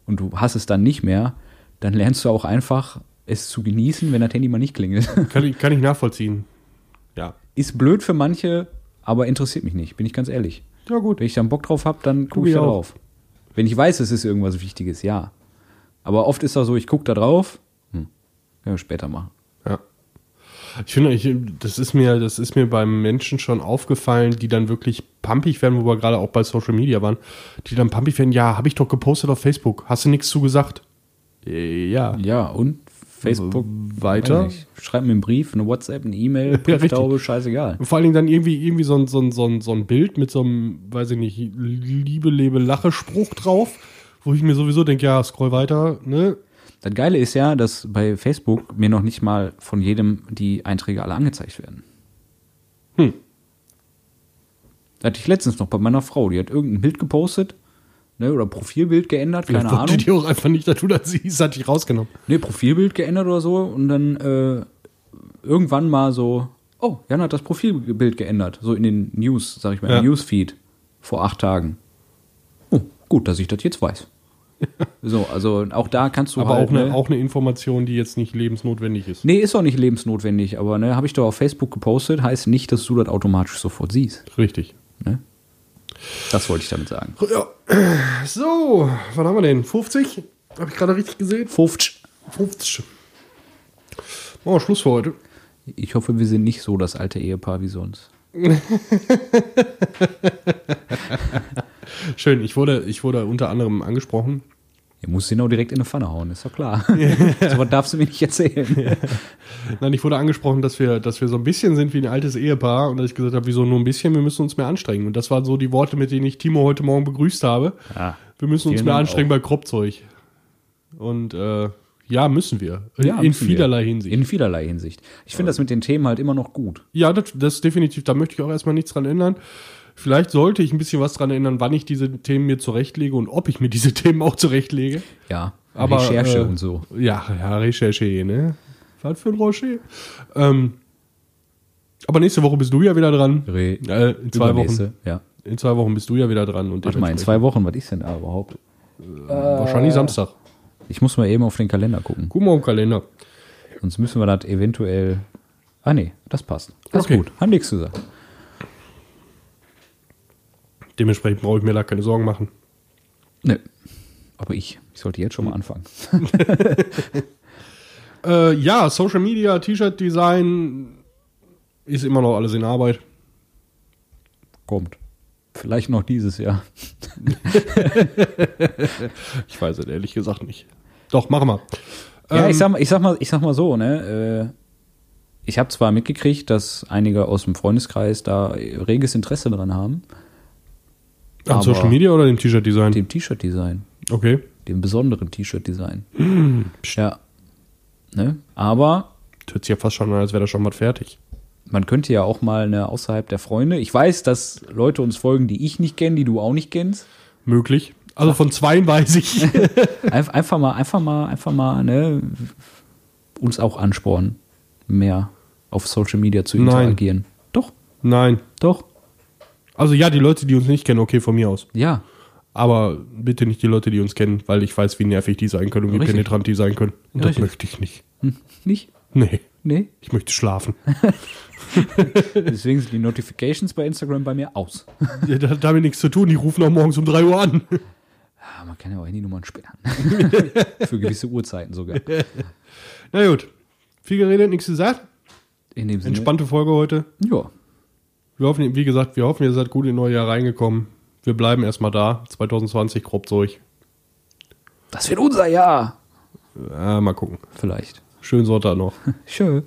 und du hast es dann nicht mehr, dann lernst du auch einfach es zu genießen, wenn das Handy mal nicht klingelt. [LAUGHS] Kann ich, kann ich nachvollziehen. Ja. Ist blöd für manche, aber interessiert mich nicht, bin ich ganz ehrlich. Ja, gut. Wenn ich dann Bock drauf habe, dann gucke ich ich da auch. drauf. Wenn ich weiß, es ist irgendwas Wichtiges, ja. Aber oft ist das so, ich gucke da drauf, hm, können wir später machen. Ja. Ich finde, ich, das ist mir, das ist mir beim Menschen schon aufgefallen, die dann wirklich pumpig werden, wo wir gerade auch bei Social Media waren, die dann pumpig werden, ja, habe ich doch gepostet auf Facebook, hast du nichts zu gesagt? Äh, Ja. Ja, und Facebook Weiter? weiß nicht. Schreib mir einen Brief, eine WhatsApp, eine E-Mail. [LAUGHS] Brieftaube, scheißegal. Und vor allen Dingen dann irgendwie, irgendwie so ein, so, ein, so, ein, so ein Bild mit so einem, weiß ich nicht, Liebe, Lebe, Lache Spruch drauf, wo ich mir sowieso denke, ja, scroll weiter, ne? Das Geile ist ja, dass bei Facebook mir noch nicht mal von jedem die Einträge alle angezeigt werden. Hm. Hatte ich letztens noch bei meiner Frau, die hat irgendein Bild gepostet, ne, oder Profilbild geändert, keine Vielleicht Ahnung. die auch einfach nicht, dass du das siehst, hat dich rausgenommen. Nee, Profilbild geändert oder so und dann äh, irgendwann mal so, oh, Jan hat das Profilbild geändert, so in den News, sag ich mal, Ja. im Newsfeed vor acht Tagen. Oh, gut, dass ich das jetzt weiß. [LAUGHS] so, also auch da kannst du Aber halt, auch, eine, ne, auch eine Information, die jetzt nicht lebensnotwendig ist. Nee, ist auch nicht lebensnotwendig, aber ne, habe ich doch auf Facebook gepostet, heißt nicht, dass du das automatisch sofort siehst. Richtig. Ne? Das wollte ich damit sagen. Ja. So, was haben wir denn? 50? Habe ich gerade richtig gesehen? 50. 50. Machen wir Schluss für heute. Ich hoffe, wir sind nicht so das alte Ehepaar wie sonst. [LAUGHS] Schön, ich wurde, ich wurde unter anderem angesprochen. Ihr musst ihn auch direkt in eine Pfanne hauen, ist doch klar. [LAUGHS] [LAUGHS] so was darfst du mir nicht erzählen. Nein, ich wurde angesprochen, dass wir, dass wir so ein bisschen sind wie ein altes Ehepaar und dass ich gesagt habe, wieso nur ein bisschen, wir müssen uns mehr anstrengen. Und das waren so die Worte, mit denen ich Timo heute Morgen begrüßt habe. Ja. Wir müssen uns mehr Dank anstrengen auch. bei Kropfzeug. Und äh, ja, müssen wir. Ja, in müssen wir. vielerlei Hinsicht. In vielerlei Hinsicht. Ich finde das mit den Themen halt immer noch gut. Ja, das, das ist definitiv, da möchte ich auch erstmal nichts dran ändern. Vielleicht sollte ich ein bisschen was dran ändern, wann ich diese Themen mir zurechtlege und ob ich mir diese [LAUGHS] Themen auch zurechtlege. Ja. Aber, Recherche äh, und so. Ja, ja, Recherche, ne? Was für ein Rocher. Ähm, aber nächste Woche bist du ja wieder dran. Re Äh, in zwei Wochen. Ja. In zwei Wochen bist du ja wieder dran. Und Warte mal, in zwei Wochen, was ist denn da überhaupt? Wahrscheinlich Samstag. Ich muss mal eben auf den Kalender gucken. Guck mal im Kalender. Sonst müssen wir das eventuell. Ah, nee, das passt. Das Okay. ist gut. Haben nichts gesagt. Dementsprechend brauche ich mir da keine Sorgen machen. Nö. Aber ich. Ich sollte jetzt schon mal anfangen. [LAUGHS] Äh, ja, Social Media, T-Shirt-Design ist immer noch alles in Arbeit. Kommt. Vielleicht noch dieses Jahr. [LAUGHS] Ich weiß es ehrlich gesagt nicht. Doch, machen wir. Ja, Ähm, ich sag mal, ich sag mal, ich sag mal so, ne? Äh, ich habe zwar mitgekriegt, dass einige aus dem Freundeskreis da reges Interesse dran haben, An aber- Social Media oder dem T-Shirt-Design? dem T-Shirt-Design, Okay. dem besonderen T-Shirt-Design. ja. Ne? Aber hört sich ja fast schon an, als wäre da schon was fertig. man könnte ja auch mal eine außerhalb der Freunde. Ich weiß, dass Leute uns folgen, die ich nicht kenne, die du auch nicht kennst. Möglich. Also von zweien weiß ich. [LAUGHS] Einf einfach mal, einfach mal, einfach mal, ne, uns auch anspornen, mehr auf Social Media zu Nein. interagieren. Doch, Nein. doch, Also ja, die Leute, die uns nicht kennen, okay, von mir aus. ja. Aber bitte nicht die Leute, die uns kennen, weil ich weiß, wie nervig die sein können und wie Richtig. penetrant die sein können. Und das Richtig. möchte ich nicht. Hm, nicht? Nee, Nee. ich möchte schlafen. [LAUGHS] Deswegen sind die Notifications bei Instagram bei mir aus. ja, da hat damit nichts zu tun, die rufen auch morgens um 3 Uhr an. Ah, man kann ja auch Handynummern sperren. [LAUGHS] Für gewisse Uhrzeiten sogar. [LAUGHS] Na gut. Viel geredet, nichts gesagt. In dem Sinne. Entspannte Folge heute. Ja. Wir hoffen, wie gesagt, wir hoffen, ihr seid gut in neue Jahr reingekommen. Wir bleiben erstmal da. 2020 grob durch. Das wird unser Jahr. Ja, mal gucken. Vielleicht. Schönen Sonntag noch. [LAUGHS] Schön.